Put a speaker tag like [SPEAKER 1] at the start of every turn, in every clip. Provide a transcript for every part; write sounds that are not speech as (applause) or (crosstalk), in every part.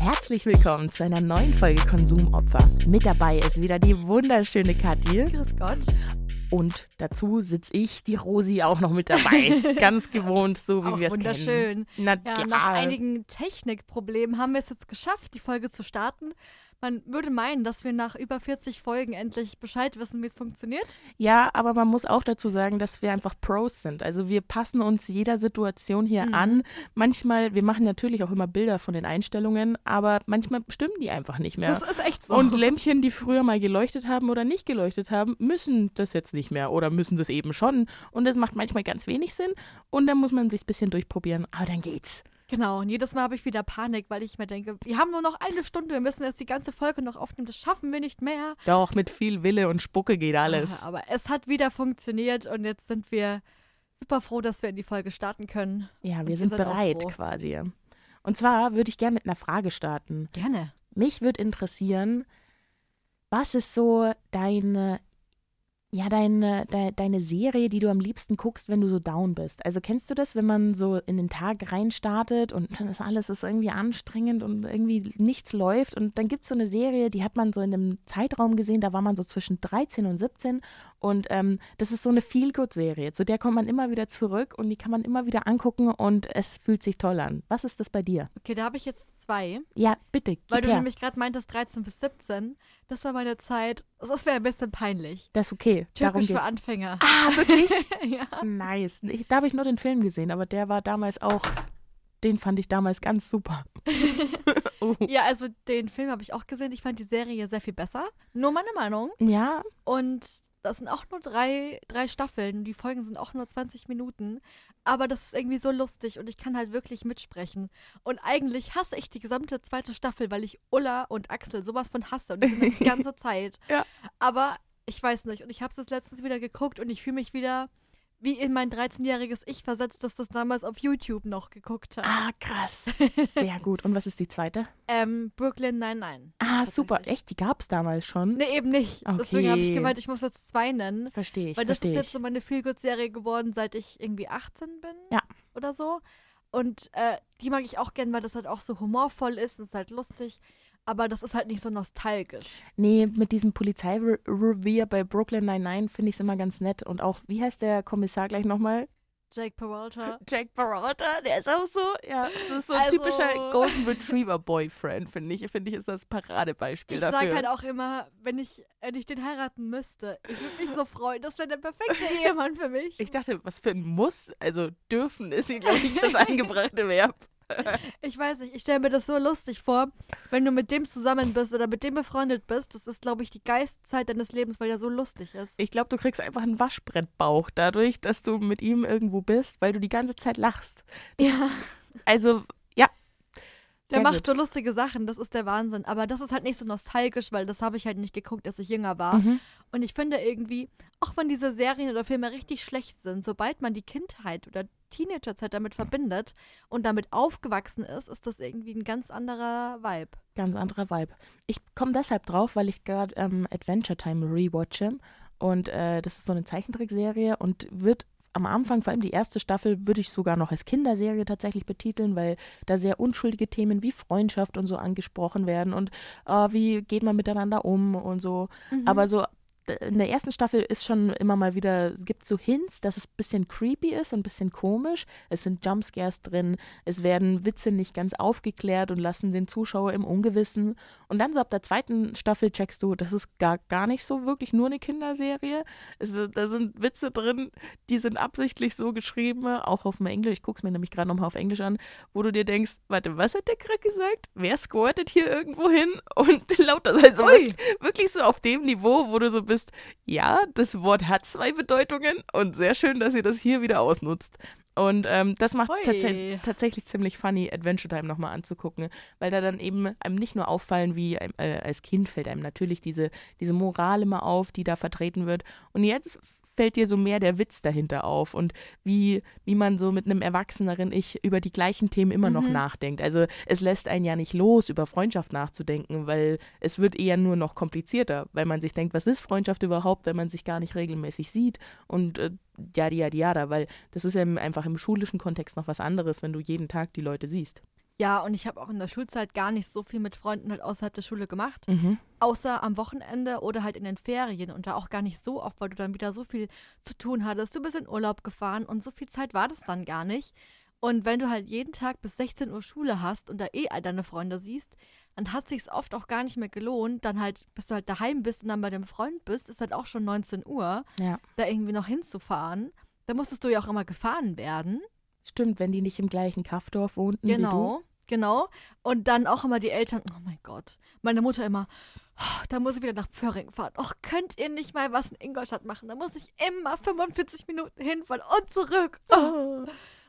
[SPEAKER 1] Herzlich willkommen zu einer neuen Folge Konsumopfer. Mit dabei ist wieder die wunderschöne Kathi.
[SPEAKER 2] Grüß Gott.
[SPEAKER 1] Und dazu sitze ich, die Rosi, auch noch mit dabei. (laughs) Ganz gewohnt, so wie wir es kennen.
[SPEAKER 2] Wunderschön.
[SPEAKER 1] Na,
[SPEAKER 2] Ja, nach einigen Technikproblemen haben wir es jetzt geschafft, die Folge zu starten. Man würde meinen, dass wir nach über 40 Folgen endlich Bescheid wissen, wie es funktioniert.
[SPEAKER 1] Ja, aber man muss auch dazu sagen, dass wir einfach Pros sind. Also wir passen uns jeder Situation hier
[SPEAKER 2] Mhm.
[SPEAKER 1] an. Manchmal, wir machen natürlich auch immer Bilder von den Einstellungen, aber manchmal stimmen die einfach nicht mehr.
[SPEAKER 2] Das ist echt so.
[SPEAKER 1] Und Lämpchen, die früher mal geleuchtet haben oder nicht geleuchtet haben, müssen das jetzt nicht mehr oder müssen das eben schon. Und das macht manchmal ganz wenig Sinn. Und dann muss man sich ein bisschen durchprobieren. Aber dann geht's.
[SPEAKER 2] Genau, und jedes Mal habe ich wieder Panik, weil ich mir denke, wir haben nur noch eine Stunde, wir müssen jetzt die ganze Folge noch aufnehmen, das schaffen wir nicht mehr.
[SPEAKER 1] Doch, mit viel Wille und Spucke geht alles.
[SPEAKER 2] Ah, (laughs) Aber es hat wieder funktioniert und jetzt sind wir super froh, dass wir in die Folge starten können.
[SPEAKER 1] Ja, wir sind
[SPEAKER 2] auch
[SPEAKER 1] bereit quasi. Und zwar würde ich gerne mit einer Frage starten.
[SPEAKER 2] Gerne.
[SPEAKER 1] Mich würde interessieren, was ist so deine, ja, deine, de, deine Serie, die du am liebsten guckst, wenn du so down bist? Also kennst du das, wenn man so in den Tag reinstartet und dann ist alles ist irgendwie anstrengend und irgendwie nichts läuft und dann gibt es so eine Serie, die hat man so in einem Zeitraum gesehen, da war man so zwischen 13 und 17 und ähm, das ist so eine Feel-Good-Serie, zu der kommt man immer wieder zurück und die kann man immer wieder angucken und es fühlt sich toll an. Was ist das bei dir?
[SPEAKER 2] Okay, da habe ich jetzt zwei.
[SPEAKER 1] Ja, bitte,
[SPEAKER 2] Weil du
[SPEAKER 1] her.
[SPEAKER 2] nämlich gerade meintest 13 bis 17. Das war meine Zeit. Das wäre ein bisschen peinlich.
[SPEAKER 1] das ist okay. Darum
[SPEAKER 2] Türkisch für
[SPEAKER 1] geht's.
[SPEAKER 2] Anfänger.
[SPEAKER 1] Ah, wirklich? (laughs)
[SPEAKER 2] ja.
[SPEAKER 1] nice. Ich, da habe ich nur den Film gesehen, aber der war damals auch, den fand ich damals ganz super. oh. (laughs)
[SPEAKER 2] ja, also den Film habe ich auch gesehen. Ich fand die Serie sehr viel besser. Nur meine Meinung.
[SPEAKER 1] Ja,
[SPEAKER 2] Und das sind auch nur drei, drei Staffeln. Die Folgen sind auch nur 20 Minuten. Aber das ist irgendwie so lustig und ich kann halt wirklich mitsprechen. Und eigentlich hasse ich die gesamte zweite Staffel, weil ich Ulla und Axel sowas von hasse und die sind die (laughs) ganze Zeit.
[SPEAKER 1] Ja.
[SPEAKER 2] Aber ich weiß nicht. Und ich habe es jetzt letztens wieder geguckt und ich fühle mich wieder wie in mein 13-jähriges Ich versetzt, das das damals auf YouTube noch geguckt hat.
[SPEAKER 1] ah, krass. (laughs) Sehr gut. Und was ist die zweite?
[SPEAKER 2] Ähm, Brooklyn 99.
[SPEAKER 1] Ah, super. Echt, die gab es damals schon?
[SPEAKER 2] Nee, eben nicht. Deswegen habe ich
[SPEAKER 1] Okay.
[SPEAKER 2] gemeint, ich muss jetzt zwei nennen.
[SPEAKER 1] Verstehe ich,
[SPEAKER 2] Weil das ist jetzt so meine Feelgood-Serie geworden, seit ich irgendwie 18 bin.
[SPEAKER 1] Ja.
[SPEAKER 2] Oder so. Und äh, die mag ich auch gern, weil das halt auch so humorvoll ist und ist halt lustig. Aber das ist halt nicht so nostalgisch.
[SPEAKER 1] Nee, mit diesem Polizeirevier bei Brooklyn 99 finde ich es immer ganz nett. Und auch, wie heißt der Kommissar gleich nochmal?
[SPEAKER 2] Jake Peralta. (laughs)
[SPEAKER 1] Jack Peralta, der ist auch so, ja, das ist so ein
[SPEAKER 2] Also-
[SPEAKER 1] typischer Golden Retriever Boyfriend, finde ich. Finde ich, ist das Paradebeispiel
[SPEAKER 2] Ich
[SPEAKER 1] dafür.
[SPEAKER 2] sag halt auch immer, wenn ich, wenn ich den heiraten müsste, ich würde mich so freuen. Das wäre der perfekte (laughs) Ehemann für mich.
[SPEAKER 1] Ich dachte, was für ein Muss, also dürfen ist hier, glaube ich, das (laughs) eingebrachte Verb.
[SPEAKER 2] Ich weiß nicht, ich stelle mir das so lustig vor, wenn du mit dem zusammen bist oder mit dem befreundet bist. Das ist, glaube ich, die Geistzeit deines Lebens, weil der so lustig ist.
[SPEAKER 1] Ich glaube, du kriegst einfach einen Waschbrettbauch dadurch, dass du mit ihm irgendwo bist, weil du die ganze Zeit lachst.
[SPEAKER 2] Ja.
[SPEAKER 1] Also.
[SPEAKER 2] Der
[SPEAKER 1] Sehr
[SPEAKER 2] macht
[SPEAKER 1] gut.
[SPEAKER 2] so lustige Sachen, das ist der Wahnsinn. Aber das ist halt nicht so nostalgisch, weil das habe ich halt nicht geguckt, als ich jünger war.
[SPEAKER 1] Mhm.
[SPEAKER 2] Und ich finde irgendwie, auch wenn diese Serien oder Filme richtig schlecht sind, sobald man die Kindheit oder Teenagerzeit damit verbindet und damit aufgewachsen ist, ist das irgendwie ein ganz anderer Vibe.
[SPEAKER 1] Ganz anderer Vibe. Ich komme deshalb drauf, weil ich gerade ähm, Adventure Time rewatche. Und äh, das ist so eine Zeichentrickserie und wird am Anfang, vor allem die erste Staffel, würde ich sogar noch als Kinderserie tatsächlich betiteln, weil da sehr unschuldige Themen wie Freundschaft und so angesprochen werden und äh, wie geht man miteinander um und so. Aber so in der ersten Staffel ist schon immer mal wieder, es gibt so Hints, dass es ein bisschen creepy ist und ein bisschen komisch. Es sind Jumpscares drin, es werden Witze nicht ganz aufgeklärt und lassen den Zuschauer im Ungewissen. Und dann so ab der zweiten Staffel checkst du, das ist gar, gar nicht so wirklich nur eine Kinderserie. Es, da sind Witze drin, die sind absichtlich so geschrieben, auch auf dem Englisch. Ich gucke es mir nämlich gerade nochmal auf Englisch an, wo du dir denkst, warte, was hat der gerade gesagt? Wer squirtet hier irgendwo hin? Und (laughs) lauter, also wirklich, wirklich so auf dem Niveau, wo du so bist, ja, das Wort hat zwei Bedeutungen und sehr schön, dass ihr das hier wieder ausnutzt. Und ähm, das macht es tats tatsächlich ziemlich funny, Adventure Time nochmal anzugucken, weil da dann eben einem nicht nur auffallen, wie einem, äh, als Kind fällt einem natürlich diese, diese Moral immer auf, die da vertreten wird. Und jetzt fällt dir so mehr der Witz dahinter auf und wie, wie man so mit einem erwachseneren Ich über die gleichen Themen immer noch
[SPEAKER 2] Mhm.
[SPEAKER 1] nachdenkt. Also es lässt einen ja nicht los, über Freundschaft nachzudenken, weil es wird eher nur noch komplizierter, weil man sich denkt, was ist Freundschaft überhaupt, wenn man sich gar nicht regelmäßig sieht und äh, yada yada yada, weil das ist ja einfach im schulischen Kontext noch was anderes, wenn du jeden Tag die Leute siehst.
[SPEAKER 2] Ja, und ich habe auch in der Schulzeit gar nicht so viel mit Freunden halt außerhalb der Schule gemacht.
[SPEAKER 1] Mhm.
[SPEAKER 2] Außer am Wochenende oder halt in den Ferien und da auch gar nicht so oft, weil du dann wieder so viel zu tun hattest. Du bist in Urlaub gefahren und so viel Zeit war das dann gar nicht. Und wenn du halt jeden Tag bis 16 Uhr Schule hast und da eh all deine Freunde siehst, dann hat sich's oft auch gar nicht mehr gelohnt, dann halt, bis du halt daheim bist und dann bei dem Freund bist, ist halt auch schon 19 Uhr,
[SPEAKER 1] Ja.
[SPEAKER 2] da irgendwie noch hinzufahren. Da musstest du ja auch immer gefahren werden.
[SPEAKER 1] Stimmt, wenn die nicht im gleichen Kaffdorf wohnten wie du.
[SPEAKER 2] Genau. Und dann auch immer die Eltern, oh mein Gott. Meine Mutter immer, "Oh, da muss ich wieder nach Pförring fahren. Och, könnt ihr nicht mal was in Ingolstadt machen? Da muss ich immer 45 Minuten hinfahren und zurück. Oh.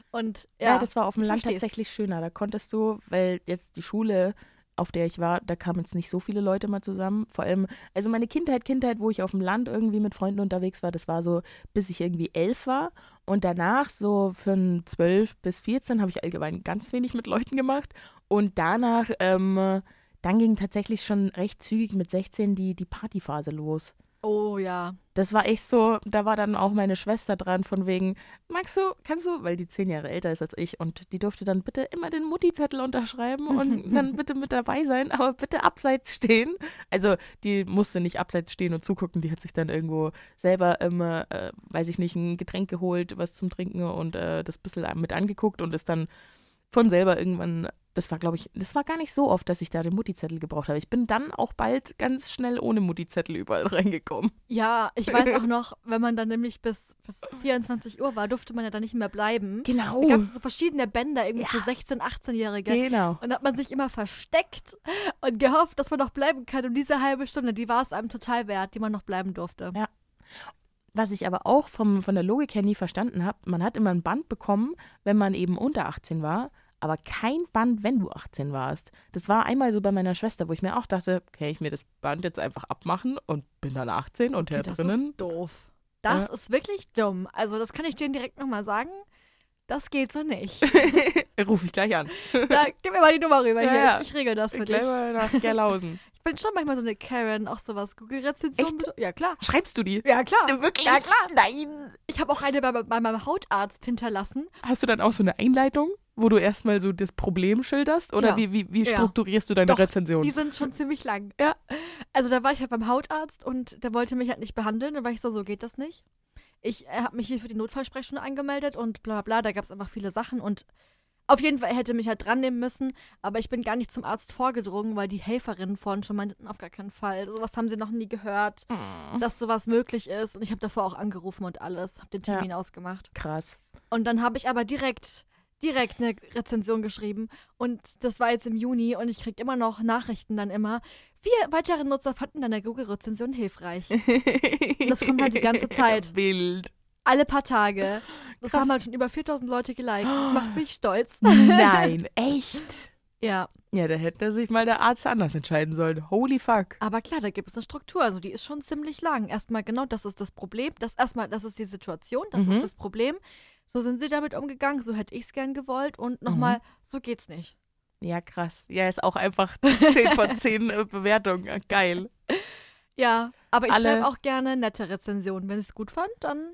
[SPEAKER 2] Und ja,
[SPEAKER 1] Ja, das war auf dem Land tatsächlich schöner. Da konntest du, weil jetzt die Schule, auf der ich war, da kamen jetzt nicht so viele Leute mal zusammen. Vor allem, also meine Kindheit, Kindheit, wo ich auf dem Land irgendwie mit Freunden unterwegs war, das war so, bis ich irgendwie elf war. Und danach, so von zwölf bis 14, habe ich allgemein ganz wenig mit Leuten gemacht. Und danach, ähm, dann ging tatsächlich schon recht zügig mit 16 die, die Partyphase los.
[SPEAKER 2] Oh ja.
[SPEAKER 1] Das war echt so, da war dann auch meine Schwester dran, von wegen, magst du, kannst du, weil die zehn Jahre älter ist als ich und die durfte dann bitte immer den Mutti-Zettel unterschreiben und (laughs) dann bitte mit dabei sein, aber bitte abseits stehen. Also die musste nicht abseits stehen und zugucken, die hat sich dann irgendwo selber immer, äh, weiß ich nicht, ein Getränk geholt, was zum Trinken und äh, das bisschen mit angeguckt und ist dann von selber irgendwann, das war glaube ich, das war gar nicht so oft, dass ich da den Mutti-Zettel gebraucht habe. Ich bin dann auch bald ganz schnell ohne Mutti-Zettel überall (laughs) reingekommen.
[SPEAKER 2] Ja, ich weiß auch noch, wenn man dann nämlich bis, bis 24 Uhr war, durfte man ja dann nicht mehr bleiben.
[SPEAKER 1] Genau.
[SPEAKER 2] Da gab es so verschiedene Bänder irgendwie für 16-, 18-Jährige.
[SPEAKER 1] Genau.
[SPEAKER 2] Und da hat man sich immer versteckt und gehofft, dass man noch bleiben kann. Und diese halbe Stunde, die war es einem total wert, die man noch bleiben durfte.
[SPEAKER 1] Ja. Was ich aber auch vom, von der Logik her nie verstanden habe, man hat immer ein Band bekommen, wenn man eben unter 18 war, aber kein Band, wenn du 18 warst. Das war einmal so bei meiner Schwester, wo ich mir auch dachte, kann ich mir das Band jetzt einfach abmachen und bin dann 18 und
[SPEAKER 2] Okay,
[SPEAKER 1] her
[SPEAKER 2] das
[SPEAKER 1] drinnen.
[SPEAKER 2] ist doof. Das
[SPEAKER 1] Ja.
[SPEAKER 2] ist wirklich dumm. Also, das kann ich dir direkt nochmal sagen. Das geht so nicht. (laughs)
[SPEAKER 1] Ruf ich gleich an.
[SPEAKER 2] da, gib mir mal die Nummer rüber
[SPEAKER 1] Ja,
[SPEAKER 2] hier.
[SPEAKER 1] ja.
[SPEAKER 2] Ich, ich regel das für
[SPEAKER 1] Gleich
[SPEAKER 2] dich.
[SPEAKER 1] mal nach Gerlausen. (laughs)
[SPEAKER 2] Ich bin schon manchmal so eine Karen, auch sowas. Google-Rezension. Ja, klar.
[SPEAKER 1] Schreibst du die?
[SPEAKER 2] Ja, klar.
[SPEAKER 1] Wirklich?
[SPEAKER 2] Ja, klar.
[SPEAKER 1] Nein.
[SPEAKER 2] Ich habe auch eine bei, bei meinem Hautarzt hinterlassen.
[SPEAKER 1] Hast du dann auch so eine Einleitung, wo du erstmal so das Problem schilderst? Oder
[SPEAKER 2] Ja.
[SPEAKER 1] wie, wie, wie
[SPEAKER 2] Ja.
[SPEAKER 1] strukturierst du deine
[SPEAKER 2] Doch,
[SPEAKER 1] Rezension?
[SPEAKER 2] Die sind schon ziemlich lang.
[SPEAKER 1] Ja.
[SPEAKER 2] Also da war ich halt beim Hautarzt und der wollte mich halt nicht behandeln. Da war ich so, so geht das nicht. Ich äh, habe mich hier für die Notfallsprechstunde angemeldet und bla bla bla. Da gab es einfach viele Sachen und auf jeden Fall hätte mich halt dran nehmen müssen, aber ich bin gar nicht zum Arzt vorgedrungen, weil die Helferinnen vorhin schon meinten, auf gar keinen Fall. Sowas haben sie noch nie gehört,
[SPEAKER 1] Hm.
[SPEAKER 2] dass sowas möglich ist. Und ich habe davor auch angerufen und alles, habe den
[SPEAKER 1] Ja.
[SPEAKER 2] Termin ausgemacht.
[SPEAKER 1] Krass.
[SPEAKER 2] Und dann habe ich aber direkt, direkt eine Rezension geschrieben. Und das war jetzt im Juni und ich kriege immer noch Nachrichten dann immer. Wir weitere Nutzer fanden deine Google-Rezension hilfreich. Das kommt halt die ganze (laughs) Zeit.
[SPEAKER 1] Wild.
[SPEAKER 2] Alle paar Tage. (laughs) Das
[SPEAKER 1] Krass.
[SPEAKER 2] haben halt schon über 4000 Leute geliked. Das macht mich stolz.
[SPEAKER 1] Nein, (laughs) echt?
[SPEAKER 2] Ja,
[SPEAKER 1] Ja, da hätte sich mal der Arzt anders entscheiden sollen. Holy fuck.
[SPEAKER 2] aber klar, da gibt es eine Struktur. Also die ist schon ziemlich lang. Erstmal genau, das ist das Problem. Das erstmal, das ist die Situation, das
[SPEAKER 1] Mhm.
[SPEAKER 2] ist das Problem. So sind sie damit umgegangen, so hätte ich es gern gewollt. Und nochmal, so geht's nicht.
[SPEAKER 1] Ja, krass. Ja, ist auch einfach 10 von (laughs) 10 äh, Bewertungen. Geil.
[SPEAKER 2] Ja, aber ich
[SPEAKER 1] Alle-
[SPEAKER 2] schreibe auch gerne nette Rezensionen. Wenn ich es gut fand, dann.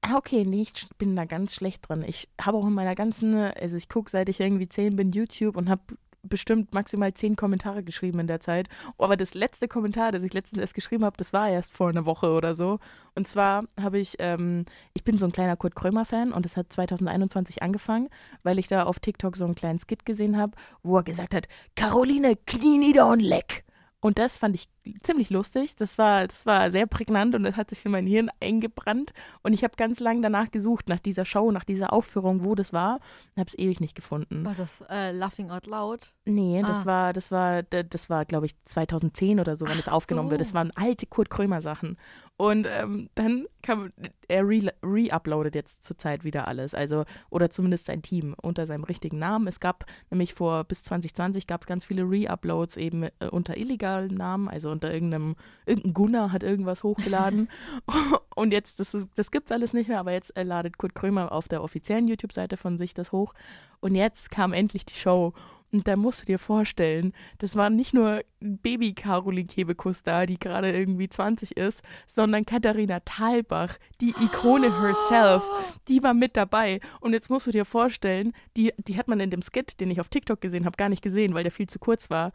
[SPEAKER 1] Ah, okay, nee, ich bin da ganz schlecht drin. Ich habe auch in meiner ganzen, also ich gucke, seit ich irgendwie 10 bin, YouTube und habe bestimmt maximal 10 Kommentare geschrieben in der Zeit. Aber das letzte Kommentar, das ich letztens erst geschrieben habe, das war erst vor einer Woche oder so. Und zwar habe ich, ähm, ich bin so ein kleiner Kurt Krömer-Fan und das hat 2021 angefangen, weil ich da auf TikTok so einen kleinen Skit gesehen habe, wo er gesagt hat, Caroline, knie nieder und leck. Und das fand ich ziemlich lustig. Das war, das war sehr prägnant und das hat sich in mein Hirn eingebrannt. Und ich habe ganz lange danach gesucht, nach dieser Show, nach dieser Aufführung, wo das war. Und habe es ewig nicht gefunden.
[SPEAKER 2] War das äh, Laughing Out Loud?
[SPEAKER 1] Nee, das
[SPEAKER 2] Ah.
[SPEAKER 1] war, das war, das war, glaube ich, 2010 oder so, wenn
[SPEAKER 2] Ach
[SPEAKER 1] das aufgenommen wird.
[SPEAKER 2] so.
[SPEAKER 1] Das waren alte Kurt Krömer Sachen. Und ähm, dann kam, er re- re-uploadet jetzt zurzeit wieder alles. Also, oder zumindest sein Team unter seinem richtigen Namen. Es gab nämlich vor bis 2020 gab es ganz viele Re-Uploads eben äh, unter illegalen Namen, also unter irgendeinem, irgendein Gunnar hat irgendwas hochgeladen. (laughs) Und jetzt, das, ist- das gibt's alles nicht mehr, aber jetzt äh, ladet Kurt Krömer auf der offiziellen YouTube-Seite von sich das hoch. Und jetzt kam endlich die Show. Und da musst du dir vorstellen, das war nicht nur Baby Caroline Kebekus da, die gerade irgendwie 20 ist, sondern Katharina Thalbach, die Ikone herself, die war mit dabei. Und jetzt musst du dir vorstellen, die, die hat man in dem Skit, den ich auf TikTok gesehen habe, gar nicht gesehen, weil der viel zu kurz war.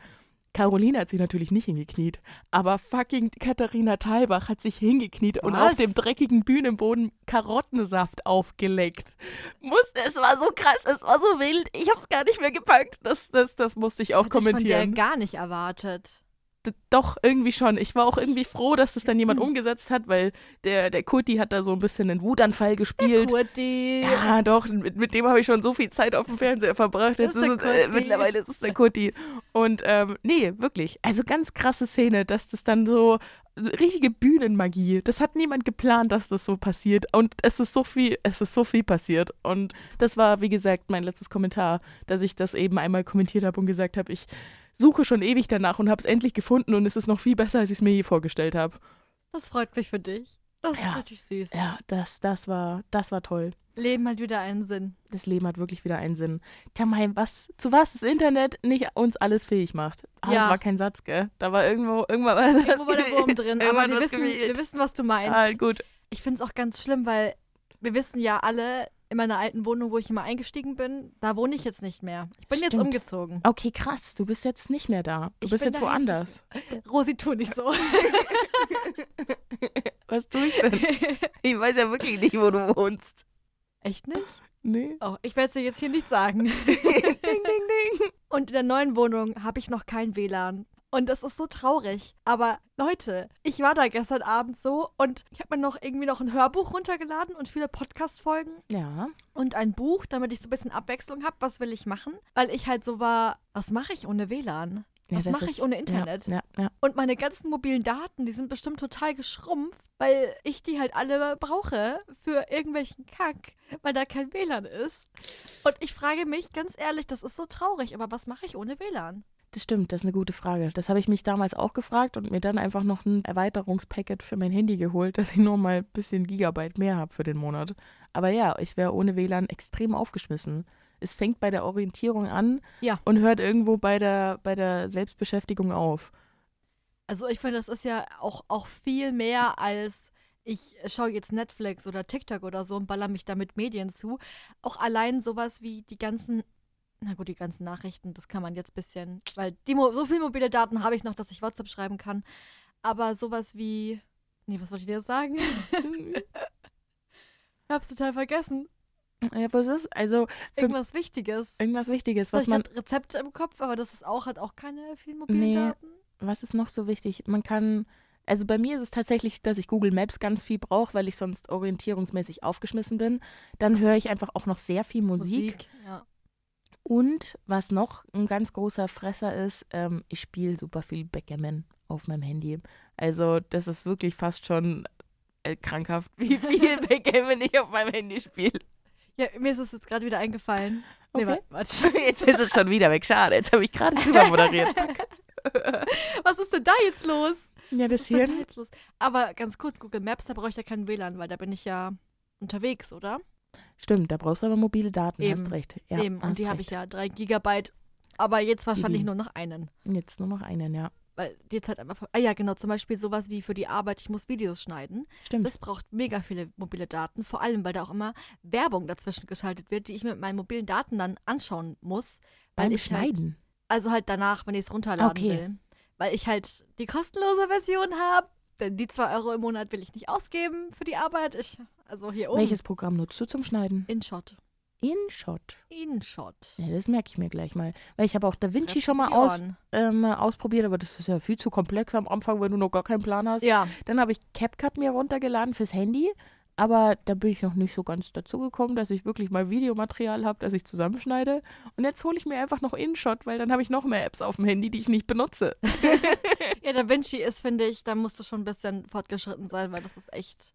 [SPEAKER 1] Caroline hat sich natürlich nicht hingekniet, aber fucking Katharina Thalbach hat sich hingekniet und auf
[SPEAKER 2] Was?
[SPEAKER 1] dem dreckigen Bühnenboden Karottensaft aufgeleckt. Muss, es war so krass, es war so wild, ich hab's gar nicht mehr gepackt. Das, das, das musste ich auch
[SPEAKER 2] Hätte ich von der
[SPEAKER 1] kommentieren.
[SPEAKER 2] gar nicht erwartet.
[SPEAKER 1] Doch, irgendwie schon. Ich war auch irgendwie froh, dass das dann jemand umgesetzt hat, weil der, der Kurti hat da so ein bisschen einen Wutanfall gespielt.
[SPEAKER 2] Kurti.
[SPEAKER 1] Ja, doch, mit, mit dem habe ich schon so viel Zeit auf dem Fernseher verbracht. Jetzt ist
[SPEAKER 2] ist
[SPEAKER 1] es,
[SPEAKER 2] der
[SPEAKER 1] äh, mittlerweile ist es der Kurti. Und ähm, nee, wirklich. Also ganz krasse Szene, dass das dann so richtige Bühnenmagie. Das hat niemand geplant, dass das so passiert. Und es ist so viel, es ist so viel passiert. Und das war, wie gesagt, mein letztes Kommentar, dass ich das eben einmal kommentiert habe und gesagt habe, ich suche schon ewig danach und habe es endlich gefunden und es ist noch viel besser, als ich es mir je vorgestellt habe.
[SPEAKER 2] Das freut mich für dich. Das
[SPEAKER 1] Ja.
[SPEAKER 2] ist richtig süß.
[SPEAKER 1] Ja, das, das war, das war toll.
[SPEAKER 2] Leben hat wieder einen Sinn.
[SPEAKER 1] das Leben hat wirklich wieder einen Sinn. Tja, mein, was, zu was das Internet nicht uns alles fähig macht. Ah,
[SPEAKER 2] Ja.
[SPEAKER 1] das war kein Satz, gell? Da war irgendwo, irgendwann war
[SPEAKER 2] Irgendwo war der Wurm (laughs) drin, aber wir wissen, wir wissen, was du meinst.
[SPEAKER 1] Ah, gut.
[SPEAKER 2] Ich finde es auch ganz schlimm, weil wir wissen ja alle, in meiner alten Wohnung, wo ich immer eingestiegen bin, da wohne ich jetzt nicht mehr. Ich bin jetzt
[SPEAKER 1] Stimmt.
[SPEAKER 2] umgezogen.
[SPEAKER 1] Okay, krass. Du bist jetzt nicht mehr da. Du
[SPEAKER 2] Ich
[SPEAKER 1] bist
[SPEAKER 2] bin
[SPEAKER 1] jetzt woanders.
[SPEAKER 2] Rosi, tu nicht so. (laughs)
[SPEAKER 1] Was tue ich denn? (laughs) Ich weiß ja wirklich nicht, wo du wohnst.
[SPEAKER 2] Echt nicht?
[SPEAKER 1] Nee.
[SPEAKER 2] Oh, ich werde es dir jetzt hier nicht sagen. (laughs)
[SPEAKER 1] ding, ding, ding.
[SPEAKER 2] Und in der neuen Wohnung habe ich noch kein WLAN. Und das ist so traurig. Aber Leute, ich war da gestern Abend so und ich habe mir noch irgendwie noch ein Hörbuch runtergeladen und viele Podcast-Folgen
[SPEAKER 1] Ja.
[SPEAKER 2] und ein Buch, damit ich so ein bisschen Abwechslung habe. Was will ich machen? Weil ich halt so war, was mache ich ohne WLAN?
[SPEAKER 1] ja
[SPEAKER 2] Was
[SPEAKER 1] das
[SPEAKER 2] mache ich ohne Internet?
[SPEAKER 1] Ja, ja, ja.
[SPEAKER 2] Und meine ganzen mobilen Daten, die sind bestimmt total geschrumpft, weil ich die halt alle brauche für irgendwelchen Kack, weil da kein WLAN ist. Und ich frage mich ganz ehrlich, das ist so traurig, aber was mache ich ohne WLAN?
[SPEAKER 1] Das stimmt, das ist eine gute Frage. Das habe ich mich damals auch gefragt und mir dann einfach noch ein Erweiterungspaket für mein Handy geholt, (laughs) dass ich nur mal ein bisschen Gigabyte mehr habe für den Monat. Aber ja, ich wäre ohne WLAN extrem aufgeschmissen. Es fängt bei der Orientierung an
[SPEAKER 2] Ja.
[SPEAKER 1] und hört irgendwo bei der, bei der Selbstbeschäftigung auf.
[SPEAKER 2] Also ich finde, das ist ja auch, auch viel mehr als ich schaue jetzt Netflix oder TikTok oder so und baller mich da mit Medien zu. Auch allein sowas wie die ganzen, na gut, die ganzen Nachrichten, das kann man jetzt ein bisschen, weil so viele mobile Daten habe ich noch, dass ich WhatsApp schreiben kann. Aber sowas wie, nee, was wollte ich dir jetzt sagen? (laughs) Hab's total vergessen.
[SPEAKER 1] ja, was ist? Also
[SPEAKER 2] Irgendwas Wichtiges.
[SPEAKER 1] irgendwas Wichtiges,
[SPEAKER 2] Was
[SPEAKER 1] was man.
[SPEAKER 2] ich Rezepte im Kopf, aber das ist auch, hat auch keine vielen mobilen
[SPEAKER 1] Nee.
[SPEAKER 2] Daten.
[SPEAKER 1] Was ist noch so wichtig? Man kann. Also bei mir ist es tatsächlich, dass ich Google Maps ganz viel brauche, weil ich sonst orientierungsmäßig aufgeschmissen bin. Dann höre ich einfach auch noch sehr viel Musik.
[SPEAKER 2] Ja.
[SPEAKER 1] Und was noch ein ganz großer Fresser ist, ähm, ich spiele super viel Backgammon auf meinem Handy. Also das ist wirklich fast schon äh, krankhaft, (laughs) wie viel (laughs) Backgammon ich auf meinem Handy spiele.
[SPEAKER 2] ja, mir ist es jetzt gerade wieder eingefallen. Nee,
[SPEAKER 1] Okay.
[SPEAKER 2] wa- warte. (laughs)
[SPEAKER 1] Jetzt ist es schon wieder weg. Schade, jetzt habe ich gerade drüber moderiert.
[SPEAKER 2] Was ist denn da jetzt los?
[SPEAKER 1] ja, das
[SPEAKER 2] denn da? Aber ganz kurz, Google Maps, da brauche ich ja keinen WLAN, weil da bin ich ja unterwegs, oder?
[SPEAKER 1] Stimmt, da brauchst du aber mobile Daten,
[SPEAKER 2] Eben.
[SPEAKER 1] hast recht. Ja,
[SPEAKER 2] Eben, und die habe ich ja, drei Gigabyte. Aber jetzt wahrscheinlich
[SPEAKER 1] Ibi.
[SPEAKER 2] nur noch einen.
[SPEAKER 1] Jetzt nur noch einen, ja.
[SPEAKER 2] Weil die jetzt halt einfach. Ah ja, genau, zum Beispiel sowas wie für die Arbeit, ich muss Videos schneiden.
[SPEAKER 1] Stimmt.
[SPEAKER 2] Das braucht mega viele mobile Daten, vor allem, weil da auch immer Werbung dazwischen geschaltet wird, die ich mit meinen mobilen Daten dann anschauen muss. Weil
[SPEAKER 1] Beim
[SPEAKER 2] ich halt,
[SPEAKER 1] Schneiden.
[SPEAKER 2] Also halt danach, wenn ich es runterladen
[SPEAKER 1] Okay.
[SPEAKER 2] will. Weil ich halt die kostenlose Version habe. Denn die 2 Euro im Monat will ich nicht ausgeben für die Arbeit. Ich, also hier oben.
[SPEAKER 1] Welches Programm nutzt du zum Schneiden?
[SPEAKER 2] InShot.
[SPEAKER 1] InShot.
[SPEAKER 2] InShot.
[SPEAKER 1] Ja, das merke ich mir gleich mal. Weil ich habe auch DaVinci schon mal aus, ähm, ausprobiert, aber das ist ja viel zu komplex am Anfang, wenn du noch gar keinen Plan hast.
[SPEAKER 2] Ja,
[SPEAKER 1] Dann habe ich CapCut mir runtergeladen fürs Handy, aber da bin ich noch nicht so ganz dazu gekommen, dass ich wirklich mal Videomaterial habe, das ich zusammenschneide. Und jetzt hole ich mir einfach noch InShot, weil dann habe ich noch mehr Apps auf dem Handy, die ich nicht benutze. (laughs) (laughs)
[SPEAKER 2] ja, Da Vinci ist, finde ich, da musst du schon ein bisschen fortgeschritten sein, weil das ist echt.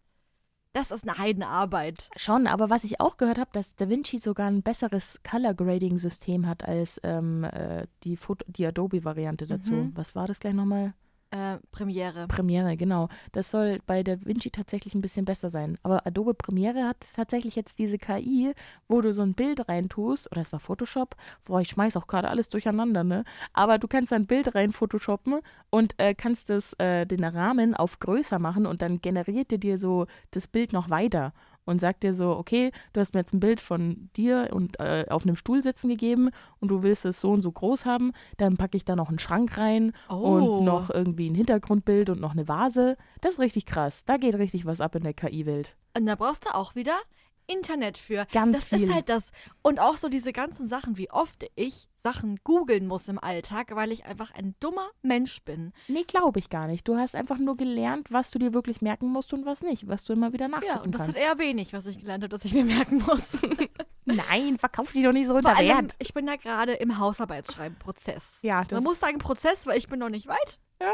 [SPEAKER 2] Das ist eine Heidenarbeit.
[SPEAKER 1] Schon, aber was ich auch gehört habe, dass DaVinci sogar ein besseres Color Grading System hat als ähm, äh, die, Foto die Adobe-Variante dazu.
[SPEAKER 2] Mhm.
[SPEAKER 1] Was war das gleich nochmal?
[SPEAKER 2] Äh, Premiere.
[SPEAKER 1] Premiere, genau. Das soll bei DaVinci tatsächlich ein bisschen besser sein. Aber Adobe Premiere hat tatsächlich jetzt diese KI, wo du so ein Bild reintust, oder es war Photoshop, boah, ich schmeiß auch gerade alles durcheinander, ne? Aber du kannst ein Bild rein photoshoppen und äh, kannst das, äh, den Rahmen auf größer machen und dann generiert er dir so das Bild noch weiter und sagt dir so, okay, du hast mir jetzt ein Bild von dir und äh, auf einem Stuhl sitzen gegeben und du willst es so und so groß haben, dann packe ich da noch einen Schrank rein
[SPEAKER 2] Oh.
[SPEAKER 1] und noch irgendwie ein Hintergrundbild und noch eine Vase. Das ist richtig krass. Da geht richtig was ab in der KI-Welt.
[SPEAKER 2] Und da brauchst du auch wieder Internet für.
[SPEAKER 1] Ganz
[SPEAKER 2] das
[SPEAKER 1] viel.
[SPEAKER 2] ist halt das. Und auch so diese ganzen Sachen, wie oft ich Sachen googeln muss im Alltag, weil ich einfach ein dummer Mensch bin.
[SPEAKER 1] Nee, glaube ich gar nicht. Du hast einfach nur gelernt, was du dir wirklich merken musst und was nicht, was du immer wieder nachgucken
[SPEAKER 2] Ja, und das
[SPEAKER 1] kannst.
[SPEAKER 2] hat eher wenig, was ich gelernt habe, dass ich mir merken muss. (laughs)
[SPEAKER 1] Nein, verkauf dich doch nicht so unter
[SPEAKER 2] allem,
[SPEAKER 1] Wert.
[SPEAKER 2] ich bin ja gerade im Hausarbeitsschreiben-Prozess.
[SPEAKER 1] Ja,
[SPEAKER 2] Man muss sagen Prozess, weil ich bin noch nicht weit.
[SPEAKER 1] Ja,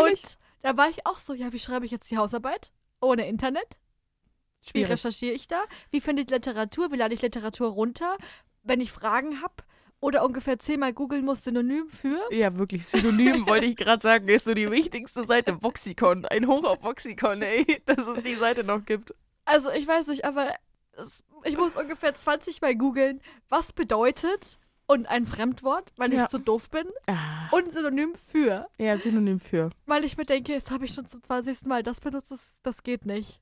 [SPEAKER 2] Und
[SPEAKER 1] ich.
[SPEAKER 2] da war ich auch so, ja, wie schreibe ich jetzt die Hausarbeit? Ohne Internet? Wie
[SPEAKER 1] schwierig.
[SPEAKER 2] recherchiere ich da? Wie finde ich Literatur? Wie lade ich Literatur runter? Wenn ich Fragen habe? Oder ungefähr zehnmal googeln muss, Synonym für?
[SPEAKER 1] Ja, wirklich. Synonym wollte ich gerade sagen, ist so die wichtigste Seite. Voxicon. Ein Hoch auf Voxicon, ey. Dass es die Seite noch gibt.
[SPEAKER 2] Also ich weiß nicht, aber es, ich muss ungefähr 20 Mal googeln, was bedeutet und ein Fremdwort, weil
[SPEAKER 1] Ja.
[SPEAKER 2] ich zu doof bin
[SPEAKER 1] Ah,
[SPEAKER 2] und Synonym für,
[SPEAKER 1] ja, Synonym für.
[SPEAKER 2] weil ich mir denke, jetzt habe ich schon zum 20. Mal das benutzt, das, das geht nicht.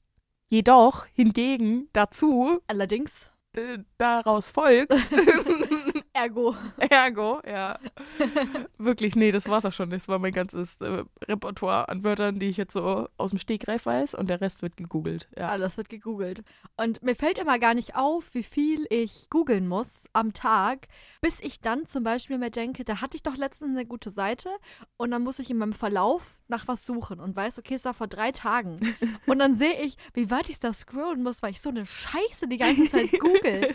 [SPEAKER 1] Jedoch, hingegen, dazu,
[SPEAKER 2] Allerdings,
[SPEAKER 1] äh, daraus folgt, (laughs)
[SPEAKER 2] ergo. (laughs)
[SPEAKER 1] ergo, ja. (laughs) Wirklich, nee, das war's auch schon. Das war mein ganzes äh, Repertoire an Wörtern, die ich jetzt so aus dem Stegreif weiß und der Rest wird gegoogelt. Ja.
[SPEAKER 2] Alles wird gegoogelt. Und mir fällt immer gar nicht auf, wie viel ich googeln muss am Tag, bis ich dann zum Beispiel mir denke, da hatte ich doch letztens eine gute Seite und dann muss ich in meinem Verlauf nach was suchen und weiß, okay, es war vor drei Tagen. (laughs) Und dann sehe ich, wie weit ich da scrollen muss, weil ich so eine Scheiße die ganze Zeit google.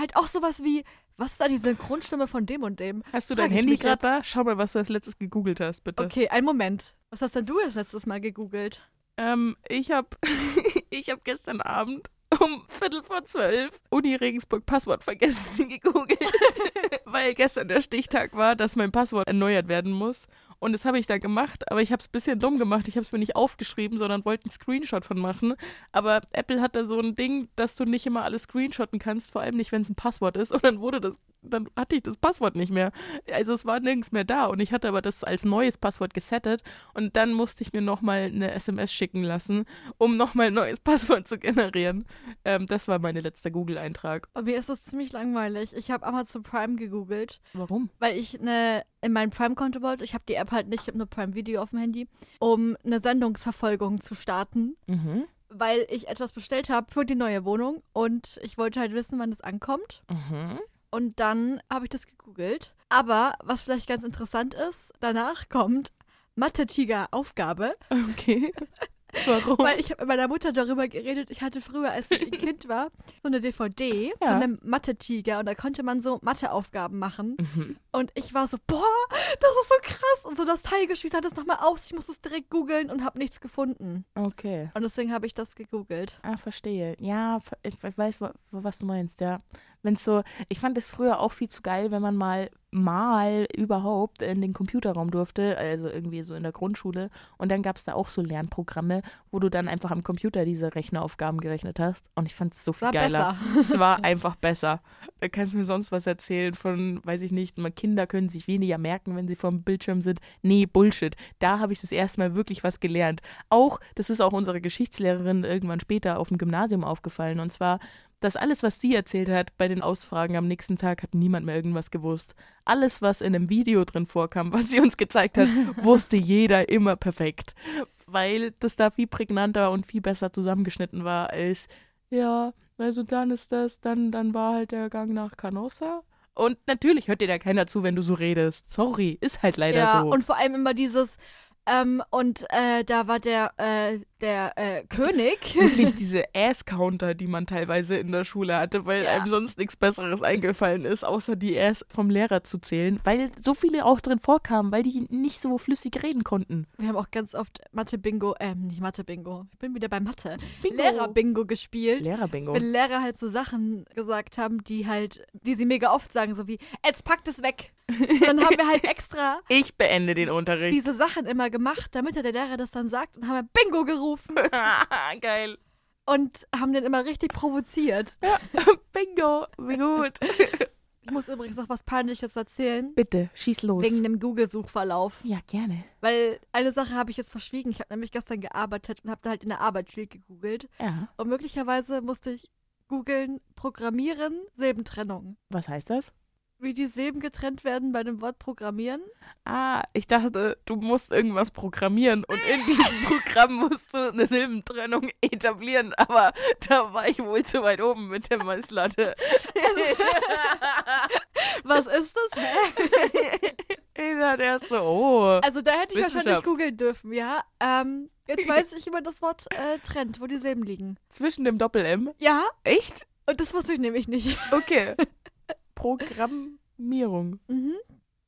[SPEAKER 2] Halt auch sowas wie, was ist da die Synchronstimme von dem und dem?
[SPEAKER 1] Hast du
[SPEAKER 2] Frag
[SPEAKER 1] dein Handy gerade da? Schau mal, was du als letztes gegoogelt hast, bitte.
[SPEAKER 2] Okay, einen Moment. Was hast denn du das letztes Mal gegoogelt?
[SPEAKER 1] Ähm, ich habe (laughs) ich hab gestern Abend um Viertel vor zwölf Uni Regensburg Passwort vergessen (laughs) gegoogelt, (laughs) weil gestern der Stichtag war, dass mein Passwort erneuert werden muss. Und das habe ich da gemacht, aber ich habe es ein bisschen dumm gemacht. Ich habe es mir nicht aufgeschrieben, sondern wollte einen Screenshot von machen. Aber Apple hat da so ein Ding, dass du nicht immer alles screenshotten kannst, vor allem nicht, wenn es ein Passwort ist. (laughs) Und dann wurde das, dann hatte ich das Passwort nicht mehr. Also es war nirgends mehr da. Und ich hatte aber das als neues Passwort gesettet. Und dann musste ich mir nochmal eine SMS schicken lassen, um nochmal ein neues (laughs) Passwort zu generieren. Ähm, das war mein letzter Google-Eintrag.
[SPEAKER 2] Bei mir ist es ziemlich langweilig. Ich habe Amazon Prime gegoogelt.
[SPEAKER 1] Warum?
[SPEAKER 2] weil ich eine in mein Prime-Konto wollte. Ich habe die App halt nicht, ich habe nur Prime Video auf dem Handy, um eine Sendungsverfolgung zu starten,
[SPEAKER 1] Mhm.
[SPEAKER 2] weil ich etwas bestellt habe für die neue Wohnung und ich wollte halt wissen, wann es ankommt.
[SPEAKER 1] Mhm.
[SPEAKER 2] Und dann habe ich das gegoogelt. Aber was vielleicht ganz interessant ist, danach kommt Mathe-Tiger-Aufgabe,
[SPEAKER 1] Okay. (laughs) (laughs) Warum?
[SPEAKER 2] weil ich habe mit meiner Mutter darüber geredet. Ich hatte früher, als ich ein Kind war, so eine DVD
[SPEAKER 1] Ja.
[SPEAKER 2] von einem Mathe-Tiger und da konnte man so Matheaufgaben machen.
[SPEAKER 1] Mhm.
[SPEAKER 2] Und ich war so, boah, das ist so krass. Und so nostalgisch, wie sah das nochmal aus? Ich muss es direkt googeln und habe nichts gefunden.
[SPEAKER 1] Okay.
[SPEAKER 2] Und deswegen habe ich das gegoogelt.
[SPEAKER 1] Ah, verstehe. Ja, ich we- weiß, wa- was du meinst, ja. Wenn's so, ich fand es früher auch viel zu geil, wenn man mal, mal überhaupt in den Computerraum durfte, also irgendwie so in der Grundschule. Und dann gab es da auch so Lernprogramme, wo du dann einfach am Computer diese Rechneraufgaben gerechnet hast. Und ich fand es so viel
[SPEAKER 2] War
[SPEAKER 1] geiler.
[SPEAKER 2] besser.
[SPEAKER 1] Es war (laughs) einfach besser. Da kannst du mir sonst was erzählen von, weiß ich nicht, Kinder können sich weniger merken, wenn sie vom Bildschirm sind. Nee, Bullshit. Da habe ich das erste Mal wirklich was gelernt. Auch, das ist auch unserer Geschichtslehrerin irgendwann später auf dem Gymnasium aufgefallen. Und zwar, dass alles, was sie erzählt hat bei den Ausfragen am nächsten Tag, hat niemand mehr irgendwas gewusst. Alles, was in einem Video drin vorkam, was sie uns gezeigt hat, (laughs) wusste jeder immer perfekt. Weil das da viel prägnanter und viel besser zusammengeschnitten war als, ja, also dann ist das, dann, dann war halt der Gang nach Canossa. Und natürlich hört dir da keiner zu, wenn du so redest. Sorry, ist halt leider
[SPEAKER 2] ja,
[SPEAKER 1] so.
[SPEAKER 2] und vor allem immer dieses, ähm, und äh, da war der, äh, der äh, König. (laughs)
[SPEAKER 1] wirklich diese Ass-Counter, die man teilweise in der Schule hatte, weil
[SPEAKER 2] Ja.
[SPEAKER 1] einem sonst nichts Besseres eingefallen ist, außer die Ass vom Lehrer zu zählen, weil so viele auch drin vorkamen, weil die nicht so flüssig reden konnten.
[SPEAKER 2] Wir haben auch ganz oft Mathe-Bingo, ähm, nicht Mathe-Bingo, ich bin wieder bei Mathe.
[SPEAKER 1] Bingo.
[SPEAKER 2] Lehrer-Bingo gespielt.
[SPEAKER 1] Lehrer-Bingo.
[SPEAKER 2] Wenn Lehrer halt so Sachen gesagt haben, die halt, die sie mega oft sagen, so wie, jetzt packt es weg. Und (laughs) dann haben wir halt extra
[SPEAKER 1] Ich beende den Unterricht.
[SPEAKER 2] diese Sachen immer gemacht, gemacht, damit der Lehrer das dann sagt und haben Bingo gerufen (laughs)
[SPEAKER 1] Geil.
[SPEAKER 2] und haben den immer richtig provoziert. (laughs)
[SPEAKER 1] Bingo, wie gut. (laughs)
[SPEAKER 2] Ich muss übrigens noch was Peinliches erzählen.
[SPEAKER 1] Bitte, schieß los.
[SPEAKER 2] Wegen dem Google-Suchverlauf.
[SPEAKER 1] ja, gerne.
[SPEAKER 2] Weil eine Sache habe ich jetzt verschwiegen. Ich habe nämlich gestern gearbeitet und habe da halt in der Arbeit viel gegoogelt.
[SPEAKER 1] Ja.
[SPEAKER 2] Und möglicherweise musste ich googeln, Programmieren, Silbentrennung.
[SPEAKER 1] Was heißt das?
[SPEAKER 2] Wie die Silben getrennt werden bei dem Wort Programmieren.
[SPEAKER 1] Ah, ich dachte, du musst irgendwas programmieren und in diesem (laughs) Programm musst du eine Silbentrennung etablieren, aber da war ich wohl zu weit oben mit der Messlatte. (laughs)
[SPEAKER 2] Was ist das? (laughs)
[SPEAKER 1] Ich dachte erst so, oh.
[SPEAKER 2] Also da hätte ich wahrscheinlich googeln dürfen, ja. Ähm, jetzt weiß ich, man das Wort äh, trennt, wo die Silben liegen.
[SPEAKER 1] Zwischen dem Doppel-M.
[SPEAKER 2] Ja,
[SPEAKER 1] Echt?
[SPEAKER 2] und das wusste ich nämlich nicht.
[SPEAKER 1] Okay. Programmierung.
[SPEAKER 2] Mhm.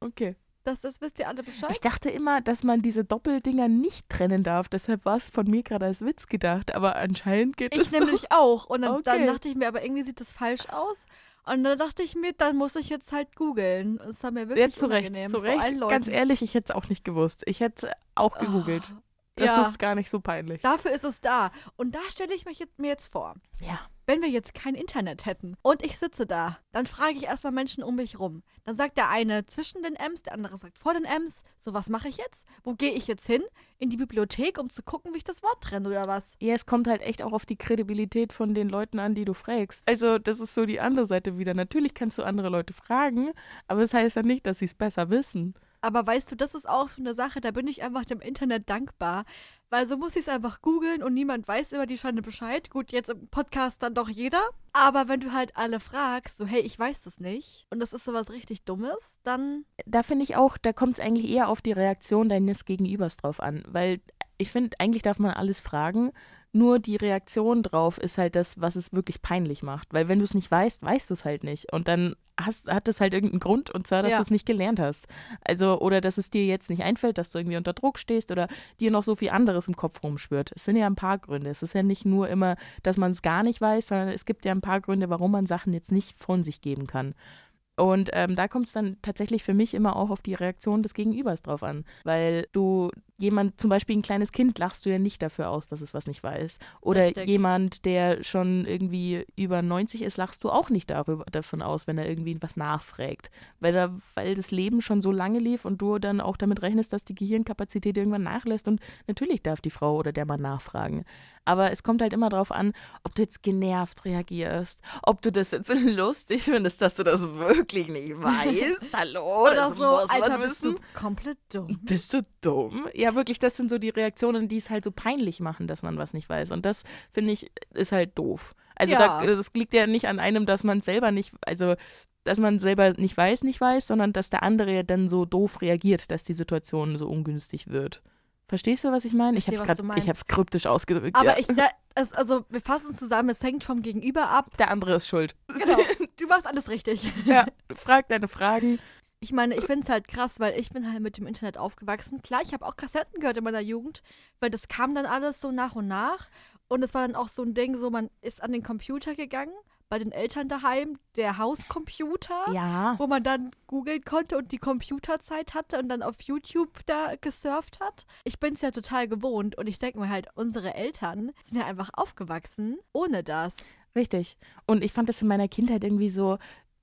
[SPEAKER 1] Okay.
[SPEAKER 2] Das ist, wisst ihr alle Bescheid?
[SPEAKER 1] Ich dachte immer, dass man diese Doppeldinger nicht trennen darf. Deshalb war es von mir gerade als Witz gedacht. Aber anscheinend geht
[SPEAKER 2] Ich
[SPEAKER 1] es
[SPEAKER 2] nämlich (laughs) auch. Und dann, dann
[SPEAKER 1] Okay.
[SPEAKER 2] dachte ich mir, aber irgendwie sieht das falsch aus. Und dann dachte ich mir, dann muss ich jetzt halt googeln. Es war mir wirklich
[SPEAKER 1] Ja, zu Recht,
[SPEAKER 2] unangenehm.
[SPEAKER 1] zu
[SPEAKER 2] vor allen
[SPEAKER 1] Recht. Ganz ehrlich, ich hätte es auch nicht gewusst. Ich hätte es auch gegoogelt.
[SPEAKER 2] Oh,
[SPEAKER 1] Das
[SPEAKER 2] ja,
[SPEAKER 1] ist gar nicht so peinlich.
[SPEAKER 2] dafür ist es da. Und da stelle ich mich jetzt, mir jetzt vor,
[SPEAKER 1] Ja.
[SPEAKER 2] wenn wir jetzt kein Internet hätten und ich sitze da, dann frage ich erstmal Menschen um mich rum. Dann sagt der eine zwischen den M's, der andere sagt vor den M's. So, was mache ich jetzt? Wo gehe ich jetzt hin? In die Bibliothek, um zu gucken, wie ich das Wort trenne oder was?
[SPEAKER 1] Ja, es kommt halt echt auch auf die Kredibilität von den Leuten an, die du fragst. Also, das ist so die andere Seite wieder. Natürlich kannst du andere Leute fragen, aber das heißt ja nicht, dass sie es besser wissen.
[SPEAKER 2] Aber weißt du, das ist auch so eine Sache, da bin ich einfach dem Internet dankbar. Weil so muss ich es einfach googeln und niemand weiß über die Scheine Bescheid. Gut, jetzt im Podcast dann doch jeder. Aber wenn du halt alle fragst, so, hey, ich weiß das nicht und das ist sowas richtig Dummes, dann
[SPEAKER 1] Da finde ich auch, da kommt es eigentlich eher auf die Reaktion deines Gegenübers drauf an. Weil ich finde, eigentlich darf man alles fragen. Nur die Reaktion drauf ist halt das, was es wirklich peinlich macht. Weil wenn du es nicht weißt, weißt du es halt nicht. Und dann hast, hat es halt irgendeinen Grund, und zwar, dass
[SPEAKER 2] Ja.
[SPEAKER 1] du es nicht gelernt hast. Also, oder dass es dir jetzt nicht einfällt, dass du irgendwie unter Druck stehst oder dir noch so viel anderes im Kopf rumschwirrt. Es sind ja ein paar Gründe. Es ist ja nicht nur immer, dass man es gar nicht weiß, sondern es gibt ja ein paar Gründe, warum man Sachen jetzt nicht von sich geben kann. Und ähm, da kommt es dann tatsächlich für mich immer auch auf die Reaktion des Gegenübers drauf an. Weil du jemand, zum Beispiel ein kleines Kind, lachst du ja nicht dafür aus, dass es was nicht weiß. Oder
[SPEAKER 2] Richtig.
[SPEAKER 1] jemand, der schon irgendwie über 90 ist, lachst du auch nicht darüber, davon aus, wenn er irgendwie was nachfragt. Weil, da, weil das Leben schon so lange lief und du dann auch damit rechnest, dass die Gehirnkapazität irgendwann nachlässt. Und natürlich darf die Frau oder der Mann nachfragen. Aber es kommt halt immer darauf an, ob du jetzt genervt reagierst, ob du das jetzt (laughs) lustig findest, dass du das wirklich nicht (laughs) weißt. Hallo,
[SPEAKER 2] oder
[SPEAKER 1] das
[SPEAKER 2] so,
[SPEAKER 1] muss
[SPEAKER 2] Alter, bist du komplett dumm.
[SPEAKER 1] Bist du dumm? Ja, wirklich, das sind so die Reaktionen, die es halt so peinlich machen, dass man was nicht weiß. Und das, finde ich, ist halt doof. Also
[SPEAKER 2] Ja.
[SPEAKER 1] da, das liegt ja nicht an einem, dass man selber nicht, also dass man selber nicht weiß, nicht weiß, sondern dass der andere ja dann so doof reagiert, dass die Situation so ungünstig wird. Verstehst du, was ich meine? Ich habe es gerade, ich habe es kryptisch ausgedrückt.
[SPEAKER 2] Aber
[SPEAKER 1] ja.
[SPEAKER 2] ich, ja, es, also wir fassen zusammen, es hängt vom Gegenüber ab.
[SPEAKER 1] der andere ist schuld.
[SPEAKER 2] Genau, (laughs) du machst alles richtig.
[SPEAKER 1] Ja, (laughs) frag deine Fragen.
[SPEAKER 2] Ich meine, ich finde es halt krass, weil ich bin halt mit dem Internet aufgewachsen. Klar, ich habe auch Kassetten gehört in meiner Jugend, weil das kam dann alles so nach und nach. Und es war dann auch so ein Ding, so man ist an den Computer gegangen, bei den Eltern daheim, der Hauscomputer,
[SPEAKER 1] Ja.
[SPEAKER 2] wo man dann googeln konnte und die Computerzeit hatte und dann auf YouTube da gesurft hat. Ich bin es ja total gewohnt und ich denke mir halt, unsere Eltern sind ja einfach aufgewachsen ohne das.
[SPEAKER 1] Richtig. Und ich fand das in meiner Kindheit irgendwie so,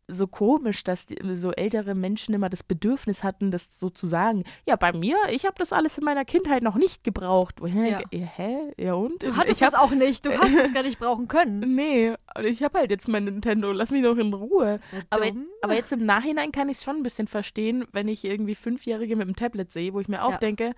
[SPEAKER 1] so komisch, dass die, so ältere Menschen immer das Bedürfnis hatten, das so zu sagen. Ja, bei mir, ich habe das alles in meiner Kindheit noch nicht gebraucht.
[SPEAKER 2] Ja.
[SPEAKER 1] ja, hä? Ja und?
[SPEAKER 2] Du hattest
[SPEAKER 1] ich hab,
[SPEAKER 2] das auch nicht, du (laughs) hast es gar nicht brauchen können.
[SPEAKER 1] Nee, ich habe halt jetzt mein Nintendo, lass mich doch in Ruhe. Aber, aber jetzt im Nachhinein kann ich es schon ein bisschen verstehen, wenn ich irgendwie Fünfjährige mit dem Tablet sehe, wo ich mir auch
[SPEAKER 2] Ja.
[SPEAKER 1] denke,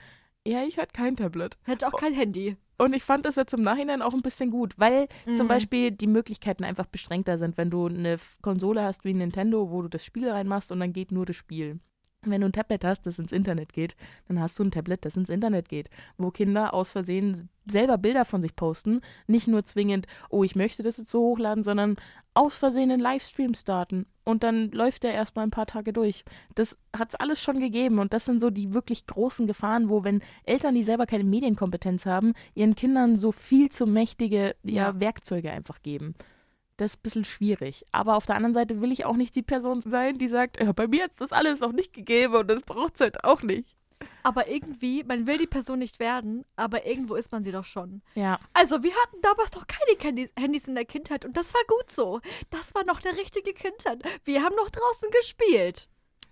[SPEAKER 1] ja, ich hatte kein Tablet.
[SPEAKER 2] Hätte auch kein Handy.
[SPEAKER 1] Und ich fand das jetzt im Nachhinein auch ein bisschen gut, weil zum
[SPEAKER 2] Mhm.
[SPEAKER 1] Beispiel die Möglichkeiten einfach beschränkter sind, wenn du eine Konsole hast wie Nintendo, wo du das Spiel reinmachst und dann geht nur das Spiel. Wenn du ein Tablet hast, das ins Internet geht, dann hast du ein Tablet, das ins Internet geht, wo Kinder aus Versehen selber Bilder von sich posten, nicht nur zwingend, oh, ich möchte das jetzt so hochladen, sondern aus Versehen einen Livestream starten und dann läuft der erstmal ein paar Tage durch. Das hat es alles schon gegeben und das sind so die wirklich großen Gefahren, wo wenn Eltern, die selber keine Medienkompetenz haben, ihren Kindern so viel zu mächtige ja,
[SPEAKER 2] Ja.
[SPEAKER 1] Werkzeuge einfach geben. Das ist ein bisschen schwierig. Aber auf der anderen Seite will ich auch nicht die Person sein, die sagt, ja, bei mir hat es das alles noch nicht gegeben und das braucht es halt auch nicht.
[SPEAKER 2] aber irgendwie, man will die Person nicht werden, aber irgendwo ist man sie doch schon.
[SPEAKER 1] Ja.
[SPEAKER 2] Also, wir hatten damals doch keine Handys, Handys in der Kindheit und das war gut so. Das war noch eine richtige Kindheit. Wir haben noch draußen gespielt.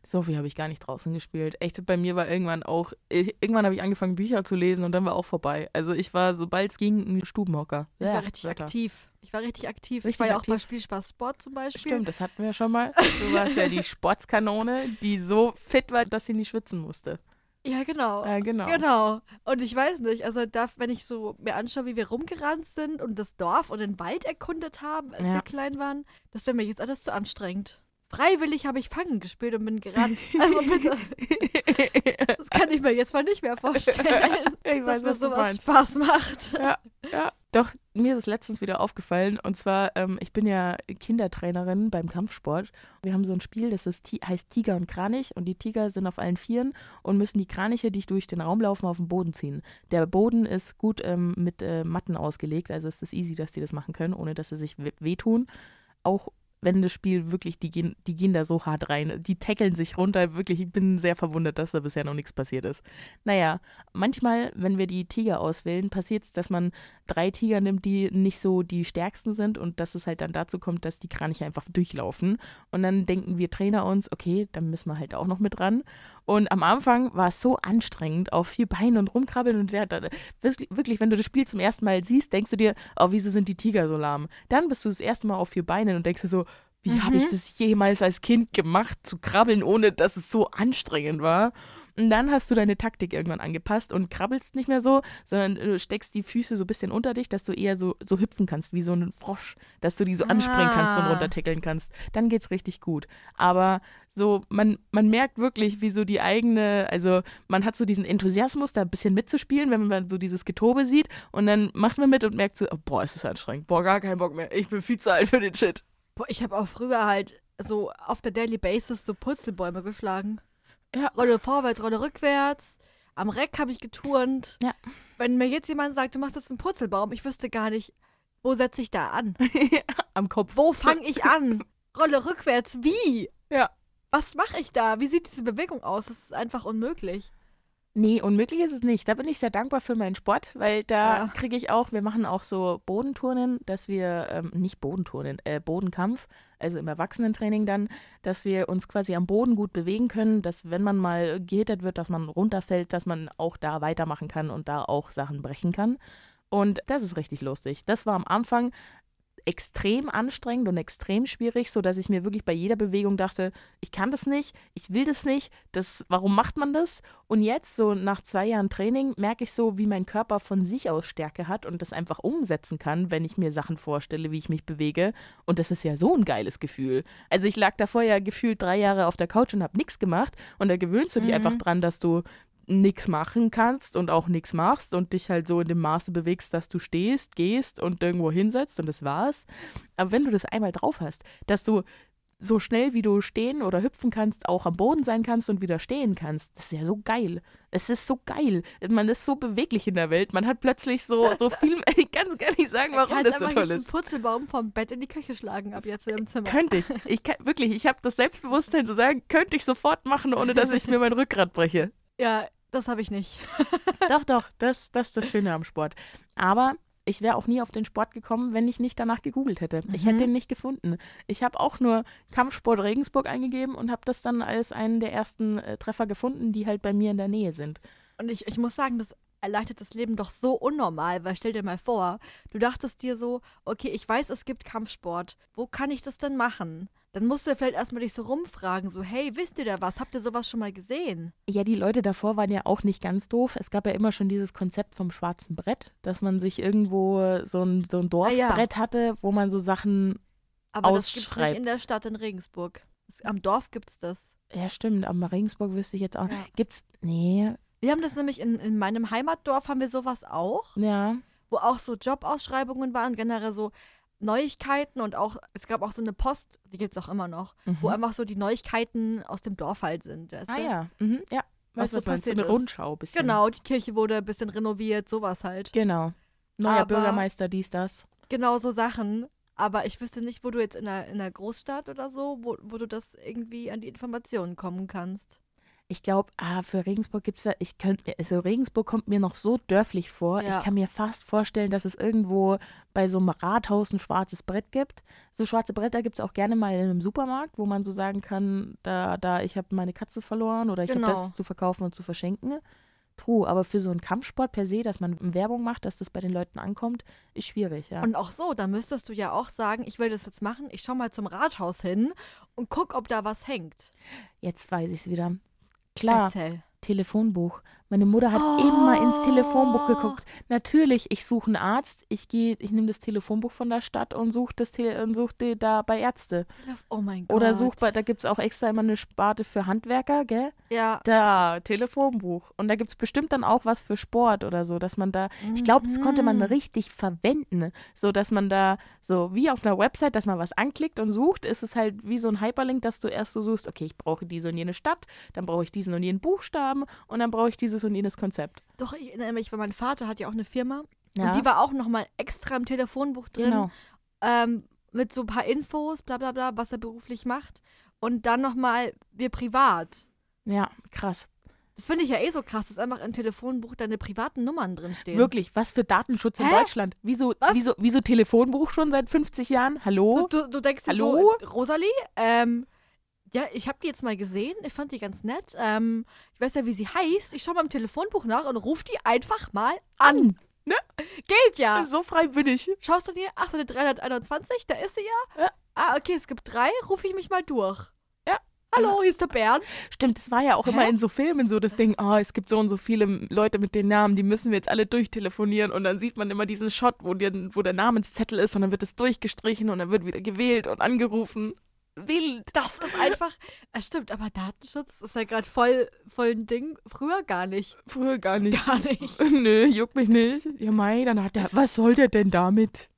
[SPEAKER 1] So viel habe ich gar nicht draußen gespielt. Echt, bei mir war irgendwann auch, ich, irgendwann habe ich angefangen, Bücher zu lesen und dann war auch vorbei. Also ich war, sobald es ging, ein Stubenhocker.
[SPEAKER 2] Ich
[SPEAKER 1] Ja,
[SPEAKER 2] war richtig
[SPEAKER 1] Wetter.
[SPEAKER 2] aktiv. Ich war richtig aktiv. ich
[SPEAKER 1] Richtig
[SPEAKER 2] war ja auch bei. Spielspaß Sport zum Beispiel.
[SPEAKER 1] Stimmt, das hatten wir schon mal. Du warst ja die (laughs) Sportskanone, die so fit war, dass sie nicht schwitzen musste.
[SPEAKER 2] Ja, genau.
[SPEAKER 1] Ja, genau.
[SPEAKER 2] Genau. Und ich weiß nicht, also da, wenn ich so mir anschaue, wie wir rumgerannt sind und das Dorf und den Wald erkundet haben, als
[SPEAKER 1] Ja.
[SPEAKER 2] wir klein waren, das wäre mir jetzt alles zu anstrengend. Freiwillig habe ich Fangen gespielt und bin gerannt. Also bitte, das kann ich mir jetzt mal nicht mehr vorstellen, (laughs)
[SPEAKER 1] ich
[SPEAKER 2] dass
[SPEAKER 1] weiß,
[SPEAKER 2] mir
[SPEAKER 1] was du
[SPEAKER 2] sowas
[SPEAKER 1] meinst.
[SPEAKER 2] Spaß macht.
[SPEAKER 1] Ja, ja. Doch, mir ist es letztens wieder aufgefallen. Und zwar, ähm, ich bin ja Kindertrainerin beim Kampfsport. Wir haben so ein Spiel, das ist, heißt Tiger und Kranich. Und die Tiger sind auf allen Vieren und müssen die Kraniche, die durch den Raum laufen, auf den Boden ziehen. Der Boden ist gut ähm, mit äh, Matten ausgelegt. Also es ist easy, dass die das machen können, ohne dass sie sich we wehtun. Auch wenn das Spiel wirklich, die gehen, die gehen da so hart rein. Die tackeln sich runter. Wirklich, ich bin sehr verwundert, dass da bisher noch nichts passiert ist. Naja, manchmal, wenn wir die Tiger auswählen, passiert es, dass man drei Tiger nimmt, die nicht so die stärksten sind und dass es halt dann dazu kommt, dass die Kraniche einfach durchlaufen. Und dann denken wir Trainer uns, okay, dann müssen wir halt auch noch mit ran. Und am Anfang war es so anstrengend, auf vier Beinen und rumkrabbeln. Und der, wirklich, wenn du das Spiel zum ersten Mal siehst, denkst du dir, oh, wieso sind die Tiger so lahm? Dann bist du das erste Mal auf vier Beinen und denkst dir so, wie habe ich
[SPEAKER 2] Mhm.
[SPEAKER 1] das jemals als Kind gemacht, zu krabbeln, ohne dass es so anstrengend war? Und dann hast du deine Taktik irgendwann angepasst und krabbelst nicht mehr so, sondern du steckst die Füße so ein bisschen unter dich, dass du eher so, so hüpfen kannst, wie so ein Frosch, dass du die so anspringen kannst und
[SPEAKER 2] Ah.
[SPEAKER 1] runtertackeln kannst. Dann geht's richtig gut. Aber so, man, man merkt wirklich, wie so die eigene, also man hat so diesen Enthusiasmus, da ein bisschen mitzuspielen, wenn man so dieses Getobe sieht und dann macht man mit und merkt so, oh, boah, ist das anstrengend, boah, gar keinen Bock mehr, ich bin viel zu alt für den Shit.
[SPEAKER 2] Boah, ich habe auch früher halt so auf der Daily Basis so Purzelbäume geschlagen.
[SPEAKER 1] Ja.
[SPEAKER 2] Rolle vorwärts, Rolle rückwärts. Am Reck habe ich geturnt.
[SPEAKER 1] Ja.
[SPEAKER 2] Wenn mir jetzt jemand sagt, du machst jetzt einen Purzelbaum, ich wüsste gar nicht, wo setze ich da an? (laughs)
[SPEAKER 1] Am Kopf.
[SPEAKER 2] Wo fange ich an? Rolle rückwärts, wie?
[SPEAKER 1] Ja.
[SPEAKER 2] Was mache ich da? Wie sieht diese Bewegung aus? Das ist einfach unmöglich.
[SPEAKER 1] Nee, unmöglich ist es nicht. Da bin ich sehr dankbar für meinen Sport, weil da
[SPEAKER 2] Ja.
[SPEAKER 1] kriege ich auch, wir machen auch so Bodenturnen, dass wir, ähm, nicht Bodenturnen, äh, Bodenkampf, also im Erwachsenentraining dann, dass wir uns quasi am Boden gut bewegen können, dass wenn man mal gehittet wird, dass man runterfällt, dass man auch da weitermachen kann und da auch Sachen brechen kann. Und das ist richtig lustig. Das war am Anfang extrem anstrengend und extrem schwierig, so dass ich mir wirklich bei jeder Bewegung dachte, ich kann das nicht, ich will das nicht, das, warum macht man das? Und jetzt, so nach zwei Jahren Training, merke ich so, wie mein Körper von sich aus Stärke hat und das einfach umsetzen kann, wenn ich mir Sachen vorstelle, wie ich mich bewege. Und das ist ja so ein geiles Gefühl. Also ich lag davor ja gefühlt drei Jahre auf der Couch und habe nichts gemacht und da gewöhnst du dich
[SPEAKER 2] Mhm.
[SPEAKER 1] einfach dran, dass du nichts machen kannst und auch nichts machst und dich halt so in dem Maße bewegst, dass du stehst, gehst und irgendwo hinsetzt und das war's. Aber wenn du das einmal drauf hast, dass du so schnell wie du stehen oder hüpfen kannst, auch am Boden sein kannst und wieder stehen kannst, das ist ja so geil. Es ist so geil. Man ist so beweglich in der Welt. Man hat plötzlich so, so (laughs) viel. Ich kann gar nicht sagen, warum das so toll
[SPEAKER 2] jetzt einen
[SPEAKER 1] ist.
[SPEAKER 2] Purzelbaum vom Bett in die Küche schlagen ab jetzt im Zimmer.
[SPEAKER 1] Könnte ich. (laughs) Ich kann, wirklich, ich habe das Selbstbewusstsein zu sagen, könnte ich sofort machen, ohne dass ich mir mein Rückgrat breche.
[SPEAKER 2] Ja, das habe ich nicht. (laughs)
[SPEAKER 1] Doch, doch, das, das ist das Schöne am Sport. Aber ich wäre auch nie auf den Sport gekommen, wenn ich nicht danach gegoogelt hätte. Ich hätte
[SPEAKER 2] Mhm.
[SPEAKER 1] den nicht gefunden. Ich habe auch nur Kampfsport Regensburg eingegeben und habe das dann als einen der ersten äh, Treffer gefunden, die halt bei mir in der Nähe sind.
[SPEAKER 2] Und ich, ich muss sagen, das erleichtert das Leben doch so unnormal, weil stell dir mal vor, du dachtest dir so, okay, ich weiß, es gibt Kampfsport. Wo kann ich das denn machen? Dann musst du vielleicht erstmal dich so rumfragen, so, hey, wisst ihr da was? Habt ihr sowas schon mal gesehen?
[SPEAKER 1] Ja, die Leute davor waren ja auch nicht ganz doof. Es gab ja immer schon dieses Konzept vom schwarzen Brett, dass man sich irgendwo so ein, so ein
[SPEAKER 2] Ah ja.
[SPEAKER 1] Dorfbrett hatte, wo man so Sachen.
[SPEAKER 2] Aber das gibt's nicht
[SPEAKER 1] Ausschreibt.
[SPEAKER 2] in der Stadt in Regensburg. Am Dorf gibt's das.
[SPEAKER 1] Ja, stimmt, aber Regensburg wüsste ich jetzt auch.
[SPEAKER 2] Ja.
[SPEAKER 1] Gibt's. Nee,
[SPEAKER 2] Wir haben das nämlich in, in meinem Heimatdorf, haben wir sowas auch,
[SPEAKER 1] ja.
[SPEAKER 2] wo auch so Jobausschreibungen waren, generell so Neuigkeiten und auch, es gab auch so eine Post, die gibt's auch immer noch, wo
[SPEAKER 1] Mhm.
[SPEAKER 2] einfach so die Neuigkeiten aus dem Dorf halt sind. weißt
[SPEAKER 1] Ah
[SPEAKER 2] du?
[SPEAKER 1] ja, mhm, ja.
[SPEAKER 2] Was
[SPEAKER 1] Weißt du,
[SPEAKER 2] so
[SPEAKER 1] was meinst du?
[SPEAKER 2] passiert
[SPEAKER 1] Eine
[SPEAKER 2] ist.
[SPEAKER 1] Rundschau bisschen.
[SPEAKER 2] Genau, die Kirche wurde ein bisschen renoviert, sowas halt.
[SPEAKER 1] Genau. Neuer
[SPEAKER 2] Aber-
[SPEAKER 1] Bürgermeister, dies, das.
[SPEAKER 2] Genau so Sachen. Aber ich wüsste nicht, wo du jetzt in einer, in einer Großstadt oder so, wo, wo du das irgendwie an die Informationen kommen kannst.
[SPEAKER 1] Ich glaube, ah, für Regensburg gibt es da, ich könnte mir, also Regensburg kommt mir noch so dörflich vor.
[SPEAKER 2] Ja.
[SPEAKER 1] Ich kann mir fast vorstellen, dass es irgendwo bei so einem Rathaus ein schwarzes Brett gibt. So schwarze Bretter gibt es auch gerne mal in einem Supermarkt, wo man so sagen kann, da, da, ich habe meine Katze verloren oder ich
[SPEAKER 2] Genau.
[SPEAKER 1] habe das zu verkaufen und zu verschenken. True, aber für so einen Kampfsport per se, dass man Werbung macht, dass das bei den Leuten ankommt, ist schwierig, ja.
[SPEAKER 2] Und auch so, da müsstest du ja auch sagen, ich will das jetzt machen, ich schau mal zum Rathaus hin und guck, ob da was hängt.
[SPEAKER 1] Jetzt weiß ich es wieder. Klar,
[SPEAKER 2] Erzähl.
[SPEAKER 1] Telefonbuch. Meine Mutter hat
[SPEAKER 2] Oh.
[SPEAKER 1] immer ins Telefonbuch geguckt. Natürlich, ich suche einen Arzt, ich gehe, ich nehme das Telefonbuch von der Stadt und suche das Tele und da bei Ärzte.
[SPEAKER 2] Oh mein Gott.
[SPEAKER 1] Oder such bei, da gibt es auch extra immer eine Sparte für Handwerker, gell?
[SPEAKER 2] Ja.
[SPEAKER 1] Da, Telefonbuch. Und da gibt es bestimmt dann auch was für Sport oder so, dass man da, ich glaube, das konnte man
[SPEAKER 2] Mhm.
[SPEAKER 1] richtig verwenden. So, dass man da, so wie auf einer Website, dass man was anklickt und sucht, ist es halt wie so ein Hyperlink, dass du erst so suchst, okay, ich brauche diese und jene Stadt, dann brauche ich diesen und jenen Buchstaben und dann brauche ich dieses und jenes Konzept.
[SPEAKER 2] Doch, ich erinnere mich, weil mein Vater hat ja auch eine Firma
[SPEAKER 1] Ja,
[SPEAKER 2] und die war auch nochmal extra im Telefonbuch drin.
[SPEAKER 1] genau.
[SPEAKER 2] ähm, mit so ein paar Infos, bla bla bla, was er beruflich macht. Und dann nochmal wir privat.
[SPEAKER 1] Ja, krass.
[SPEAKER 2] Das finde ich ja eh so krass, dass einfach im Telefonbuch deine privaten Nummern drinstehen.
[SPEAKER 1] Wirklich, was für Datenschutz in
[SPEAKER 2] Hä?
[SPEAKER 1] Deutschland? Wieso,
[SPEAKER 2] Was?
[SPEAKER 1] wieso, wieso Telefonbuch schon seit 50 Jahren? Hallo?
[SPEAKER 2] Du, du, du denkst dir
[SPEAKER 1] Hallo?
[SPEAKER 2] so, Rosalie, ähm, ja, ich habe die jetzt mal gesehen, ich fand die ganz nett. Ähm, ich weiß ja, wie sie heißt. Ich schaue mal im Telefonbuch nach und ruf die einfach mal an. Geht ja.
[SPEAKER 1] So frei bin ich.
[SPEAKER 2] Schaust du dir, ach, so 321, da ist sie ja.
[SPEAKER 1] Ja.
[SPEAKER 2] Ah, okay, es gibt drei, rufe ich mich mal durch.
[SPEAKER 1] Ja.
[SPEAKER 2] Hallo, hier ist der Bernd.
[SPEAKER 1] Stimmt, das war ja auch
[SPEAKER 2] Hä?
[SPEAKER 1] immer in so Filmen so das Ding, oh, es gibt so und so viele Leute mit den Namen, die müssen wir jetzt alle durchtelefonieren und dann sieht man immer diesen Shot, wo, der, wo der Namenszettel ist und dann wird es durchgestrichen und dann wird wieder gewählt und angerufen. Wild.
[SPEAKER 2] Das ist einfach. Es stimmt, aber Datenschutz ist ja gerade voll, voll ein Ding. Früher gar nicht.
[SPEAKER 1] Früher gar nicht.
[SPEAKER 2] Gar nicht. (laughs)
[SPEAKER 1] Nö, juckt mich nicht. Ja, Mai, dann hat der, was soll der denn damit?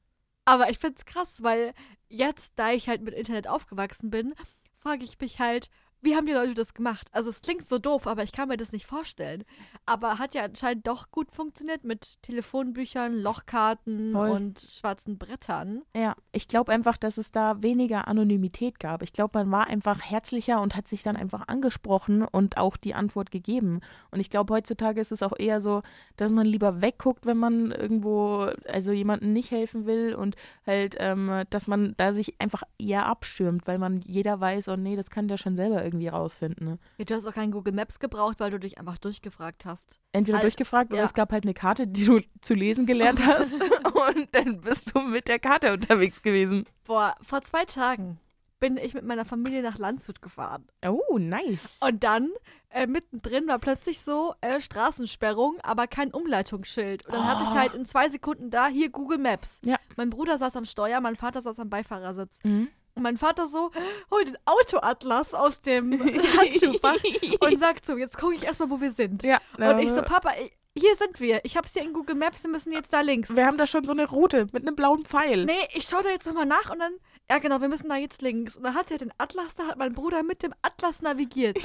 [SPEAKER 2] Aber ich find's krass, weil jetzt, da ich halt mit Internet aufgewachsen bin, frage ich mich halt, wie haben die Leute das gemacht? Also es klingt so doof, aber ich kann mir das nicht vorstellen. Aber hat ja anscheinend doch gut funktioniert mit Telefonbüchern, Lochkarten
[SPEAKER 1] Voll.
[SPEAKER 2] und schwarzen Brettern.
[SPEAKER 1] Ja, ich glaube einfach, dass es da weniger Anonymität gab. Ich glaube, man war einfach herzlicher und hat sich dann einfach angesprochen und auch die Antwort gegeben. Und ich glaube, heutzutage ist es auch eher so, dass man lieber wegguckt, wenn man irgendwo, also jemandem nicht helfen will und halt, ähm, dass man da sich einfach eher abschirmt, weil man jeder weiß, oh nee, das kann der schon selber irgendwie rausfinden. Ne?
[SPEAKER 2] Ja, du hast auch kein Google Maps gebraucht, weil du dich einfach durchgefragt hast.
[SPEAKER 1] Entweder
[SPEAKER 2] Halt,
[SPEAKER 1] durchgefragt oder
[SPEAKER 2] ja.
[SPEAKER 1] es gab halt eine Karte, die du zu lesen gelernt (laughs) hast und dann bist du mit der Karte unterwegs gewesen.
[SPEAKER 2] Boah, vor zwei Tagen bin ich mit meiner Familie nach Landshut gefahren.
[SPEAKER 1] Oh, nice.
[SPEAKER 2] Und dann äh, mittendrin war plötzlich so äh, Straßensperrung, aber kein Umleitungsschild. Und dann hatte ich
[SPEAKER 1] Oh.
[SPEAKER 2] halt in zwei Sekunden da hier Google Maps.
[SPEAKER 1] Ja.
[SPEAKER 2] Mein Bruder saß am Steuer, mein Vater saß am Beifahrersitz.
[SPEAKER 1] Mhm.
[SPEAKER 2] Und mein Vater so, hol den Autoatlas aus dem (laughs) Handschuhfach und sagt so, jetzt gucke ich erstmal, wo wir sind.
[SPEAKER 1] Ja,
[SPEAKER 2] Und ich so, Papa, ich- hier sind wir. Ich hab's hier in Google Maps, wir müssen jetzt da links.
[SPEAKER 1] wir haben da schon so eine Route mit einem blauen Pfeil.
[SPEAKER 2] Nee, ich schaue da jetzt nochmal nach und dann, ja genau, wir müssen da jetzt links. Und dann hat er den Atlas, da hat mein Bruder mit dem Atlas navigiert.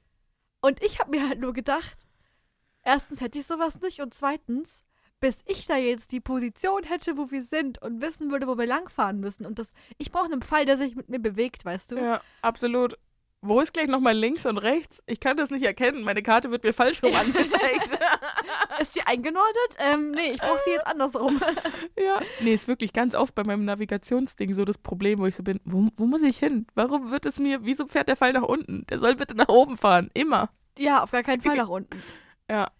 [SPEAKER 2] (laughs) und ich habe mir halt nur gedacht, erstens hätte ich sowas nicht und zweitens, bis ich da jetzt die Position hätte, wo wir sind und wissen würde, wo wir langfahren müssen. Und das, ich brauche einen Pfeil, der sich mit mir bewegt, weißt du?
[SPEAKER 1] Ja, absolut. Wo ist gleich nochmal links und rechts? Ich kann das nicht erkennen. Meine Karte wird mir falsch rum (laughs) angezeigt. (laughs)
[SPEAKER 2] Ist die eingenordet? Ähm, nee, ich brauche sie jetzt andersrum. (laughs)
[SPEAKER 1] ja. Nee, ist wirklich ganz oft bei meinem Navigationsding so das Problem, wo ich so bin, wo, wo muss ich hin? Warum wird es mir, wieso fährt der Pfeil nach unten? Der soll bitte nach oben fahren. Immer.
[SPEAKER 2] ja, auf gar keinen Fall nach unten.
[SPEAKER 1] Ja.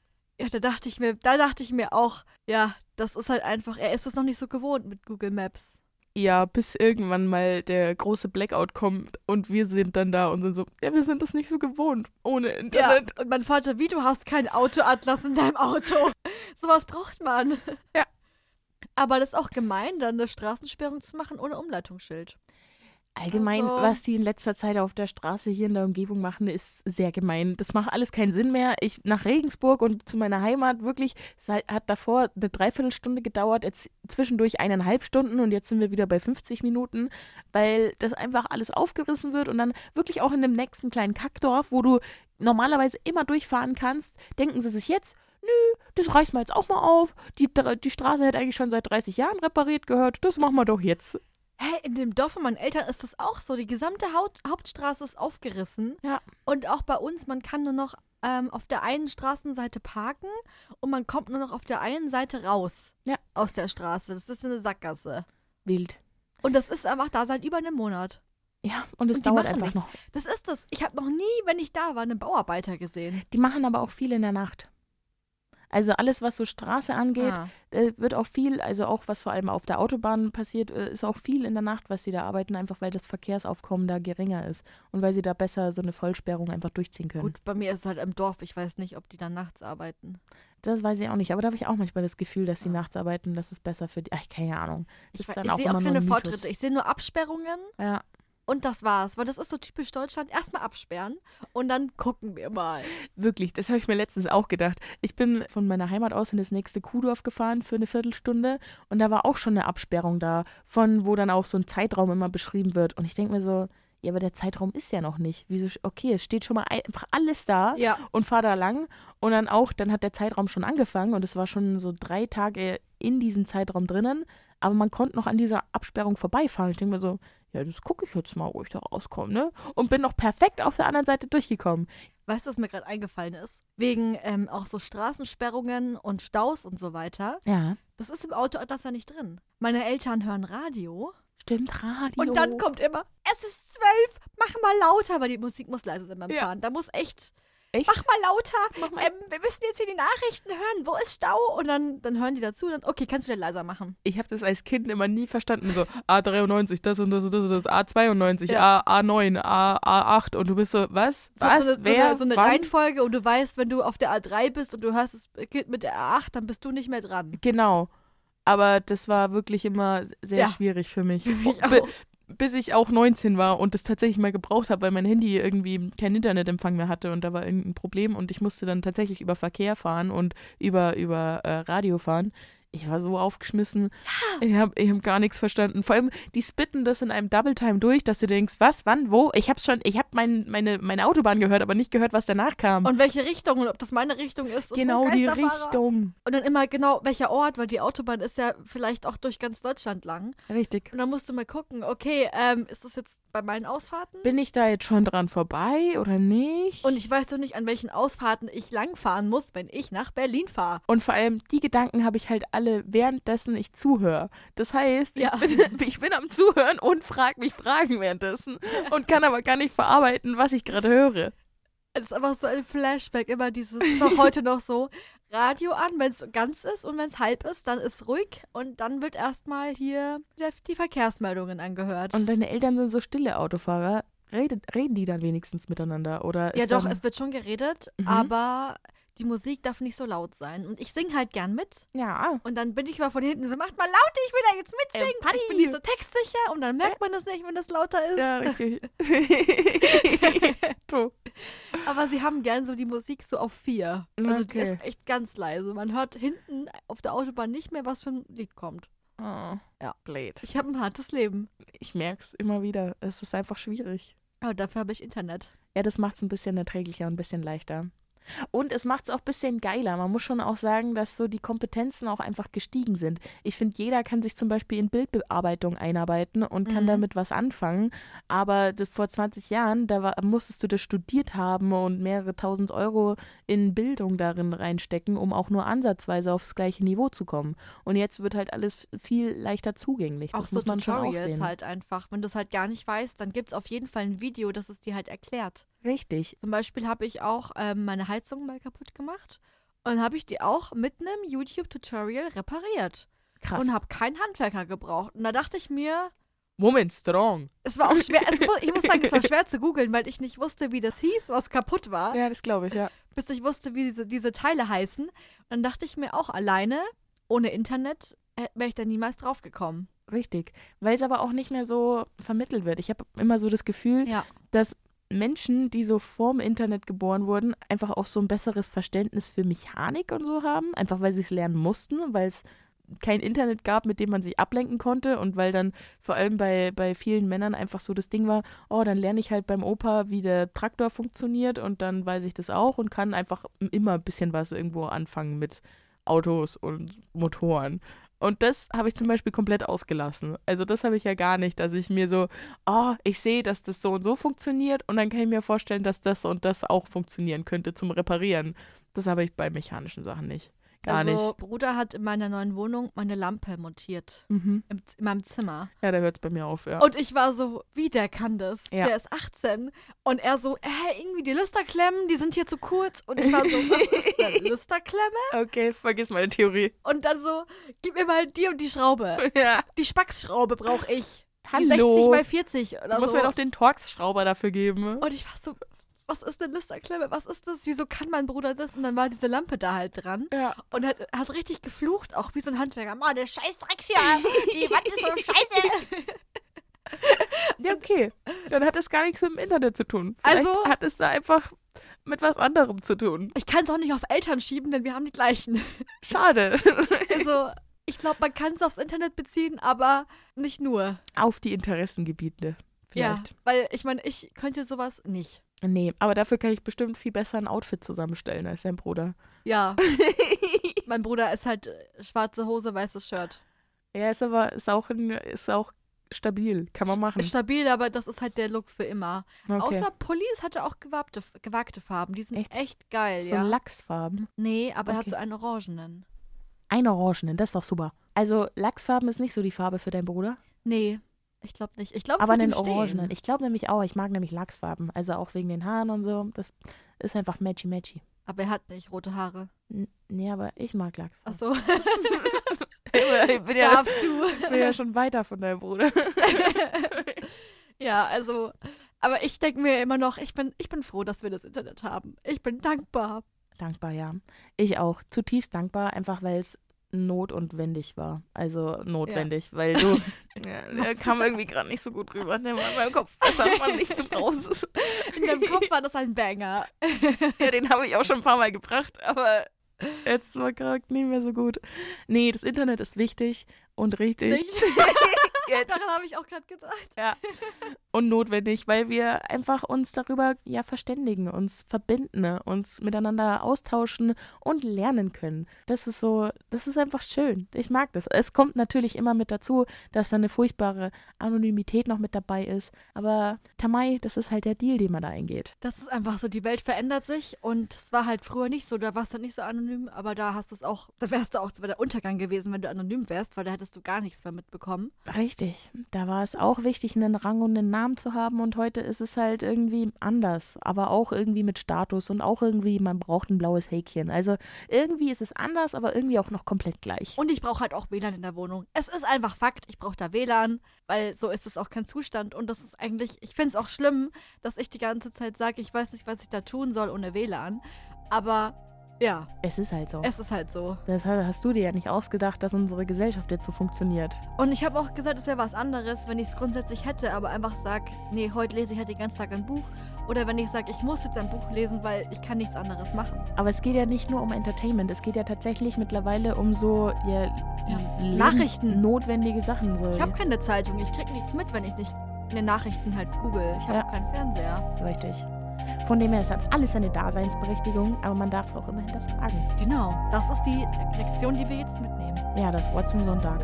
[SPEAKER 2] Ja, da dachte ich mir, da dachte ich mir auch, ja, das ist halt einfach, er ist es noch nicht so gewohnt mit Google Maps.
[SPEAKER 1] Ja, bis irgendwann mal der große Blackout kommt und wir sind dann da und sind so, ja, wir sind das nicht so gewohnt ohne
[SPEAKER 2] Ja,
[SPEAKER 1] Internet.
[SPEAKER 2] und mein Vater, wie, du hast kein Autoatlas in deinem Auto. (laughs) Sowas braucht man.
[SPEAKER 1] Ja.
[SPEAKER 2] Aber das ist auch gemein, dann eine Straßensperrung zu machen ohne Umleitungsschild.
[SPEAKER 1] Allgemein,
[SPEAKER 2] Also-
[SPEAKER 1] was die in letzter Zeit auf der Straße hier in der Umgebung machen, ist sehr gemein. Das macht alles keinen Sinn mehr. Ich nach Regensburg und zu meiner Heimat wirklich, hat davor eine Dreiviertelstunde gedauert, jetzt zwischendurch eineinhalb Stunden und jetzt sind wir wieder bei 50 Minuten, weil das einfach alles aufgerissen wird und dann wirklich auch in dem nächsten kleinen Kackdorf, wo du normalerweise immer durchfahren kannst, denken sie sich jetzt, nö, das reißen wir jetzt auch mal auf. Die, die Straße hätte eigentlich schon seit 30 Jahren repariert gehört, das machen wir doch jetzt.
[SPEAKER 2] Hä, in dem Dorf von meinen Eltern ist das auch so. Die gesamte Haut Hauptstraße ist aufgerissen.
[SPEAKER 1] Ja.
[SPEAKER 2] Und auch bei uns, man kann nur noch ähm, auf der einen Straßenseite parken und man kommt nur noch auf der einen Seite raus.
[SPEAKER 1] Ja.
[SPEAKER 2] Aus der Straße. Das ist eine Sackgasse.
[SPEAKER 1] Wild.
[SPEAKER 2] Und das ist einfach da seit über einem Monat.
[SPEAKER 1] Ja, und es
[SPEAKER 2] Und
[SPEAKER 1] dauert einfach
[SPEAKER 2] nichts.
[SPEAKER 1] noch.
[SPEAKER 2] Das ist das. Ich habe noch nie, wenn ich da war, einen Bauarbeiter gesehen.
[SPEAKER 1] Die machen aber auch viel in der Nacht. Also alles, was so Straße angeht,
[SPEAKER 2] Ah.
[SPEAKER 1] äh, wird auch viel, also auch was vor allem auf der Autobahn passiert, äh, ist auch viel in der Nacht, was sie da arbeiten, einfach weil das Verkehrsaufkommen da geringer ist und weil sie da besser so eine Vollsperrung einfach durchziehen können.
[SPEAKER 2] Gut, bei mir ist es halt im Dorf. Ich weiß nicht, ob die dann nachts arbeiten.
[SPEAKER 1] Das weiß ich auch nicht, aber da habe ich auch manchmal das Gefühl, dass sie
[SPEAKER 2] Ja.
[SPEAKER 1] nachts arbeiten, das ist besser für die. Ach, keine Ahnung. Das
[SPEAKER 2] Ich, ich sehe auch keine. Fortschritte. Ich sehe nur Absperrungen
[SPEAKER 1] Ja,
[SPEAKER 2] und das war's. Weil das ist so typisch Deutschland. Erstmal absperren und dann gucken wir mal.
[SPEAKER 1] wirklich, das habe ich mir letztens auch gedacht. Ich bin von meiner Heimat aus in das nächste Kuhdorf gefahren für eine Viertelstunde und da war auch schon eine Absperrung da, von wo dann auch so ein Zeitraum immer beschrieben wird. Und ich denke mir so, ja, aber der Zeitraum ist ja noch nicht. Wieso? Okay, es steht schon mal einfach alles da
[SPEAKER 2] Ja.
[SPEAKER 1] und fahr da lang und dann auch, dann hat der Zeitraum schon angefangen und es war schon so drei Tage in diesem Zeitraum drinnen, aber man konnte noch an dieser Absperrung vorbeifahren. Ich denke mir so, ja, das gucke ich jetzt mal, wo ich da rauskomme, ne? Und bin noch perfekt auf der anderen Seite durchgekommen.
[SPEAKER 2] Weißt du, was mir gerade eingefallen ist? Wegen ähm, auch so Straßensperrungen und Staus und so weiter.
[SPEAKER 1] Ja,
[SPEAKER 2] Das ist im Auto das ja nicht drin. Meine Eltern hören Radio
[SPEAKER 1] stimmt, Radio.
[SPEAKER 2] und dann kommt immer, es ist zwölf, mach mal lauter, weil die Musik muss leise sein beim
[SPEAKER 1] Ja.
[SPEAKER 2] Fahren. Da muss echt,
[SPEAKER 1] Echt?
[SPEAKER 2] mach mal lauter,
[SPEAKER 1] Mach mal-
[SPEAKER 2] ähm, wir müssen jetzt hier die Nachrichten hören, wo ist Stau? Und dann, dann hören die dazu dann, okay, kannst du wieder leiser machen.
[SPEAKER 1] Ich habe das als Kind immer nie verstanden. So A93, das und das und das und das, A92,
[SPEAKER 2] Ja.
[SPEAKER 1] A, A9, A, A8 und du bist so, was?
[SPEAKER 2] So,
[SPEAKER 1] was?
[SPEAKER 2] so, eine, so,
[SPEAKER 1] Wer?
[SPEAKER 2] eine, so eine? Reihenfolge und du weißt, wenn du auf der A3 bist und du hörst, es geht mit der A8, dann bist du nicht mehr dran.
[SPEAKER 1] Genau. Aber das war wirklich immer sehr
[SPEAKER 2] Ja.
[SPEAKER 1] schwierig für mich.
[SPEAKER 2] mich
[SPEAKER 1] Bi-
[SPEAKER 2] auch.
[SPEAKER 1] Bis ich auch 19 war und das tatsächlich mal gebraucht habe, weil mein Handy irgendwie keinen Internetempfang mehr hatte und da war irgendein Problem und ich musste dann tatsächlich über Verkehr fahren und über, über äh, Radio fahren. Ich war so aufgeschmissen. Ich habe ich hab gar nichts verstanden. Vor allem, die spitten das in einem Double Time durch, dass du denkst, was, wann, wo? Ich habe schon, ich habe mein, meine, meine Autobahn gehört, aber nicht gehört, was danach kam.
[SPEAKER 2] Und welche Richtung und ob das meine Richtung ist. und
[SPEAKER 1] genau die. Richtung.
[SPEAKER 2] Und dann immer genau welcher Ort, weil die Autobahn ist ja vielleicht auch durch ganz Deutschland lang.
[SPEAKER 1] Richtig.
[SPEAKER 2] Und dann musst du mal gucken, okay, ähm, ist das jetzt bei meinen Ausfahrten?
[SPEAKER 1] Bin ich da jetzt schon dran vorbei oder nicht?
[SPEAKER 2] Und ich weiß doch nicht, an welchen Ausfahrten ich langfahren muss, wenn ich nach Berlin fahre.
[SPEAKER 1] Und vor allem, die Gedanken habe ich halt alle währenddessen ich zuhöre. Das heißt,
[SPEAKER 2] Ja.
[SPEAKER 1] ich, bin, (laughs) ich bin am Zuhören und frage mich Fragen währenddessen und kann aber gar nicht verarbeiten, was ich gerade höre.
[SPEAKER 2] Das ist einfach so ein Flashback, immer dieses, ist auch heute noch so, Radio an, wenn es ganz ist und wenn es halb ist, dann ist ruhig und dann wird erstmal hier die Verkehrsmeldungen angehört.
[SPEAKER 1] Und deine Eltern sind so stille Autofahrer. Redet, reden die dann wenigstens miteinander? Oder
[SPEAKER 2] ja doch, es wird schon geredet,
[SPEAKER 1] Mhm.
[SPEAKER 2] aber die Musik darf nicht so laut sein. Und ich singe halt gern mit.
[SPEAKER 1] Ja.
[SPEAKER 2] Und dann bin ich mal von hinten so, macht mal laut, ich will da jetzt mitsingen.
[SPEAKER 1] Ähm, Patti.
[SPEAKER 2] ich bin nicht so textsicher und dann merkt man das nicht, wenn das lauter ist.
[SPEAKER 1] Ja, (laughs) richtig. True.
[SPEAKER 2] Aber sie haben gern so die Musik so auf vier. Also die
[SPEAKER 1] Okay.
[SPEAKER 2] ist echt ganz leise. Man hört hinten auf der Autobahn nicht mehr, was für ein Lied kommt.
[SPEAKER 1] Oh,
[SPEAKER 2] Ja.
[SPEAKER 1] Blöd.
[SPEAKER 2] Ich habe ein hartes Leben.
[SPEAKER 1] Ich merke es immer wieder. Es ist einfach schwierig.
[SPEAKER 2] Aber dafür habe ich Internet.
[SPEAKER 1] Ja, das macht es ein bisschen erträglicher und ein bisschen leichter. Und es macht es auch ein bisschen geiler. Man muss schon auch sagen, dass so die Kompetenzen auch einfach gestiegen sind. Ich finde, jeder kann sich zum Beispiel in Bildbearbeitung einarbeiten und kann
[SPEAKER 2] Mhm.
[SPEAKER 1] damit was anfangen. Aber vor 20 Jahren, da war, musstest du das studiert haben und mehrere tausend Euro in Bildung darin reinstecken, um auch nur ansatzweise aufs gleiche Niveau zu kommen. Und jetzt wird halt alles viel leichter zugänglich.
[SPEAKER 2] Auch
[SPEAKER 1] Das
[SPEAKER 2] so
[SPEAKER 1] muss man schon auch
[SPEAKER 2] Tutorials
[SPEAKER 1] sehen.
[SPEAKER 2] halt einfach. Wenn du es halt gar nicht weißt, dann gibt es auf jeden Fall ein Video, das es dir halt erklärt.
[SPEAKER 1] Richtig.
[SPEAKER 2] Zum Beispiel habe ich auch ähm, meine Heizung mal kaputt gemacht. Und habe ich die auch mit einem YouTube-Tutorial repariert.
[SPEAKER 1] Krass.
[SPEAKER 2] Und habe keinen Handwerker gebraucht. Und da dachte ich mir,
[SPEAKER 1] Woman strong.
[SPEAKER 2] es war auch schwer, es, ich muss sagen, es war (laughs) schwer zu googeln, weil ich nicht wusste, wie das hieß, was kaputt war,
[SPEAKER 1] Ja, das glaube ich, ja.
[SPEAKER 2] bis ich wusste, wie diese, diese Teile heißen. Und dann dachte ich mir auch, alleine, ohne Internet, wäre ich da niemals drauf gekommen.
[SPEAKER 1] Richtig. Weil es aber auch nicht mehr so vermittelt wird. Ich habe immer so das Gefühl,
[SPEAKER 2] Ja.
[SPEAKER 1] dass Menschen, die so vorm Internet geboren wurden, einfach auch so ein besseres Verständnis für Mechanik und so haben. Einfach weil sie es lernen mussten, weil es kein Internet gab, mit dem man sich ablenken konnte und weil dann vor allem bei, bei vielen Männern einfach so das Ding war, oh, dann lerne ich halt beim Opa, wie der Traktor funktioniert und dann weiß ich das auch und kann einfach immer ein bisschen was irgendwo anfangen mit Autos und Motoren. Und das habe ich zum Beispiel komplett ausgelassen. Also das habe ich ja gar nicht, dass ich mir so, oh, ich sehe, dass das so und so funktioniert und dann kann ich mir vorstellen, dass das und das auch funktionieren könnte zum Reparieren. Das habe ich bei mechanischen Sachen nicht. Gar
[SPEAKER 2] also,
[SPEAKER 1] nicht.
[SPEAKER 2] Bruder hat in meiner neuen Wohnung meine Lampe montiert.
[SPEAKER 1] Mhm.
[SPEAKER 2] Im, in meinem Zimmer.
[SPEAKER 1] Ja, da hört es bei mir auf, ja.
[SPEAKER 2] Und ich war so, wie der kann das?
[SPEAKER 1] Ja.
[SPEAKER 2] Der ist 18. Und er so, hä, irgendwie die Lüsterklemmen, die sind hier zu kurz. Und ich war so, was ist denn (laughs) Lüsterklemme?
[SPEAKER 1] okay, vergiss meine Theorie.
[SPEAKER 2] Und dann so, gib mir mal die und die Schraube. (laughs)
[SPEAKER 1] Ja.
[SPEAKER 2] Die Spacksschraube brauche ich. Die
[SPEAKER 1] Hallo.
[SPEAKER 2] 60 mal 40 oder
[SPEAKER 1] Du musst
[SPEAKER 2] so.
[SPEAKER 1] mir doch den Torx-Schrauber dafür geben.
[SPEAKER 2] und ich war so, was ist denn Lüsterklemme? Was ist das? Wieso kann mein Bruder das? Und dann war diese Lampe da halt dran.
[SPEAKER 1] Ja.
[SPEAKER 2] Und hat, hat richtig geflucht, auch wie so ein Handwerker. Mann, der scheiß Drecks hier. Die (laughs) Wand ist so scheiße.
[SPEAKER 1] Ja, okay. Dann hat es gar nichts mit dem Internet zu tun. Vielleicht
[SPEAKER 2] Also-
[SPEAKER 1] hat es da einfach mit was anderem zu tun.
[SPEAKER 2] Ich kann es auch nicht auf Eltern schieben, denn wir haben die gleichen.
[SPEAKER 1] Schade. (laughs)
[SPEAKER 2] Also, ich glaube, man kann es aufs Internet beziehen, aber nicht nur.
[SPEAKER 1] Auf die Interessengebiete. Vielleicht.
[SPEAKER 2] Ja, weil ich meine, ich könnte sowas nicht.
[SPEAKER 1] Nee, aber dafür kann ich bestimmt viel besser ein Outfit zusammenstellen als dein Bruder.
[SPEAKER 2] Ja. (laughs) mein Bruder ist halt äh, schwarze Hose, weißes Shirt.
[SPEAKER 1] Ja, ist aber ist auch, ein, ist auch stabil. Kann man machen.
[SPEAKER 2] Ist stabil, aber das ist halt der Look für immer.
[SPEAKER 1] Okay.
[SPEAKER 2] Außer Police hatte auch gewagte, gewagte Farben. Die sind echt,
[SPEAKER 1] Echt?
[SPEAKER 2] geil,
[SPEAKER 1] so
[SPEAKER 2] ja.
[SPEAKER 1] Lachsfarben.
[SPEAKER 2] Nee, aber er hat
[SPEAKER 1] Okay.
[SPEAKER 2] so einen orangenen.
[SPEAKER 1] Ein Orangenen, das ist doch super. Also Lachsfarben ist nicht so die Farbe für deinen Bruder,
[SPEAKER 2] Nee, ich glaube nicht. Ich glaube,
[SPEAKER 1] aber einen Orangenen. Ich glaube nämlich auch, ich mag nämlich Lachsfarben. Also auch wegen den Haaren und so. Das ist einfach matchy matchy.
[SPEAKER 2] Aber er hat nicht rote Haare.
[SPEAKER 1] N nee, aber ich mag
[SPEAKER 2] Ach
[SPEAKER 1] Lachsfarben.
[SPEAKER 2] so, (laughs)
[SPEAKER 1] ich bin ja,
[SPEAKER 2] darfst du. (laughs)
[SPEAKER 1] ich bin ja schon weiter von deinem Bruder. (laughs)
[SPEAKER 2] ja, also, aber ich denke mir immer noch, ich bin, ich bin froh, dass wir das Internet haben. Ich bin dankbar.
[SPEAKER 1] Dankbar, ja. Ich auch. Zutiefst dankbar, einfach weil es notwendig war. Also notwendig, weil du. (laughs) ja, (laughs) der kam irgendwie gerade nicht so gut rüber. Der war in meinem Kopf. Hat man nicht (laughs) bin raus.
[SPEAKER 2] In deinem Kopf war das ein Banger.
[SPEAKER 1] Ja, den habe ich auch schon ein paar Mal gebracht, aber jetzt war gerade nicht mehr so gut. Nee, das Internet ist wichtig und richtig. (laughs)
[SPEAKER 2] Daran habe ich auch gerade gedacht.
[SPEAKER 1] ja. Und notwendig, weil wir einfach uns darüber ja verständigen, uns verbinden, ne, uns miteinander austauschen und lernen können. Das ist so, das ist einfach schön. Ich mag das. Es kommt natürlich immer mit dazu, dass da eine furchtbare Anonymität noch mit dabei ist. Aber Tamai, das ist halt der Deal, den man da eingeht.
[SPEAKER 2] Das ist einfach so, die Welt verändert sich und es war halt früher nicht so, da warst du nicht so anonym, aber da hast du es auch, da wärst du auch, das wäre der Untergang gewesen, wenn du anonym wärst, weil da hättest du gar nichts mehr mitbekommen.
[SPEAKER 1] Richtig. Da war es auch wichtig, einen Rang und einen Namen zu haben und heute ist es halt irgendwie anders, aber auch irgendwie mit Status und auch irgendwie, man braucht ein blaues Häkchen. Also irgendwie ist es anders, aber irgendwie auch noch komplett gleich.
[SPEAKER 2] Und ich brauche halt auch WLAN in der Wohnung. Es ist einfach Fakt, ich brauche da WLAN, weil so ist es auch kein Zustand und das ist eigentlich, ich finde es auch schlimm, dass ich die ganze Zeit sage, ich weiß nicht, was ich da tun soll ohne WLAN, aber ja,
[SPEAKER 1] Es ist halt so.
[SPEAKER 2] es ist halt so.
[SPEAKER 1] Das hast du dir ja nicht ausgedacht, dass unsere Gesellschaft jetzt so funktioniert.
[SPEAKER 2] Und ich habe auch gesagt, es wäre was anderes, wenn ich es grundsätzlich hätte, aber einfach sage, nee, heute lese ich halt den ganzen Tag ein Buch. Oder wenn ich sage, ich muss jetzt ein Buch lesen, weil ich kann nichts anderes machen.
[SPEAKER 1] Aber es geht ja nicht nur um Entertainment, es geht ja tatsächlich mittlerweile um so ja,
[SPEAKER 2] Ja. Nachrichten.
[SPEAKER 1] notwendige Sachen. So.
[SPEAKER 2] Ich habe keine Zeitung, ich krieg nichts mit, wenn ich nicht in den Nachrichten halt google. Ich habe
[SPEAKER 1] Ja.
[SPEAKER 2] auch keinen Fernseher.
[SPEAKER 1] Richtig. Von dem her ist hat alles seine Daseinsberechtigung, aber man darf es auch immer hinterfragen.
[SPEAKER 2] Genau, das ist die Lektion, die wir jetzt mitnehmen.
[SPEAKER 1] Ja, das Wort zum Sonntag.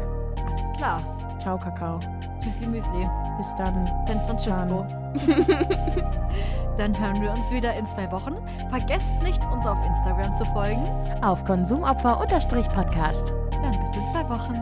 [SPEAKER 2] Alles klar.
[SPEAKER 1] Ciao, Kakao.
[SPEAKER 2] Tschüssli Müsli.
[SPEAKER 1] Bis dann.
[SPEAKER 2] San Francisco. (laughs) Dann hören wir uns wieder in zwei Wochen. Vergesst nicht, uns auf Instagram zu folgen.
[SPEAKER 1] Auf Konsumopfer-Podcast.
[SPEAKER 2] Dann bis in zwei Wochen.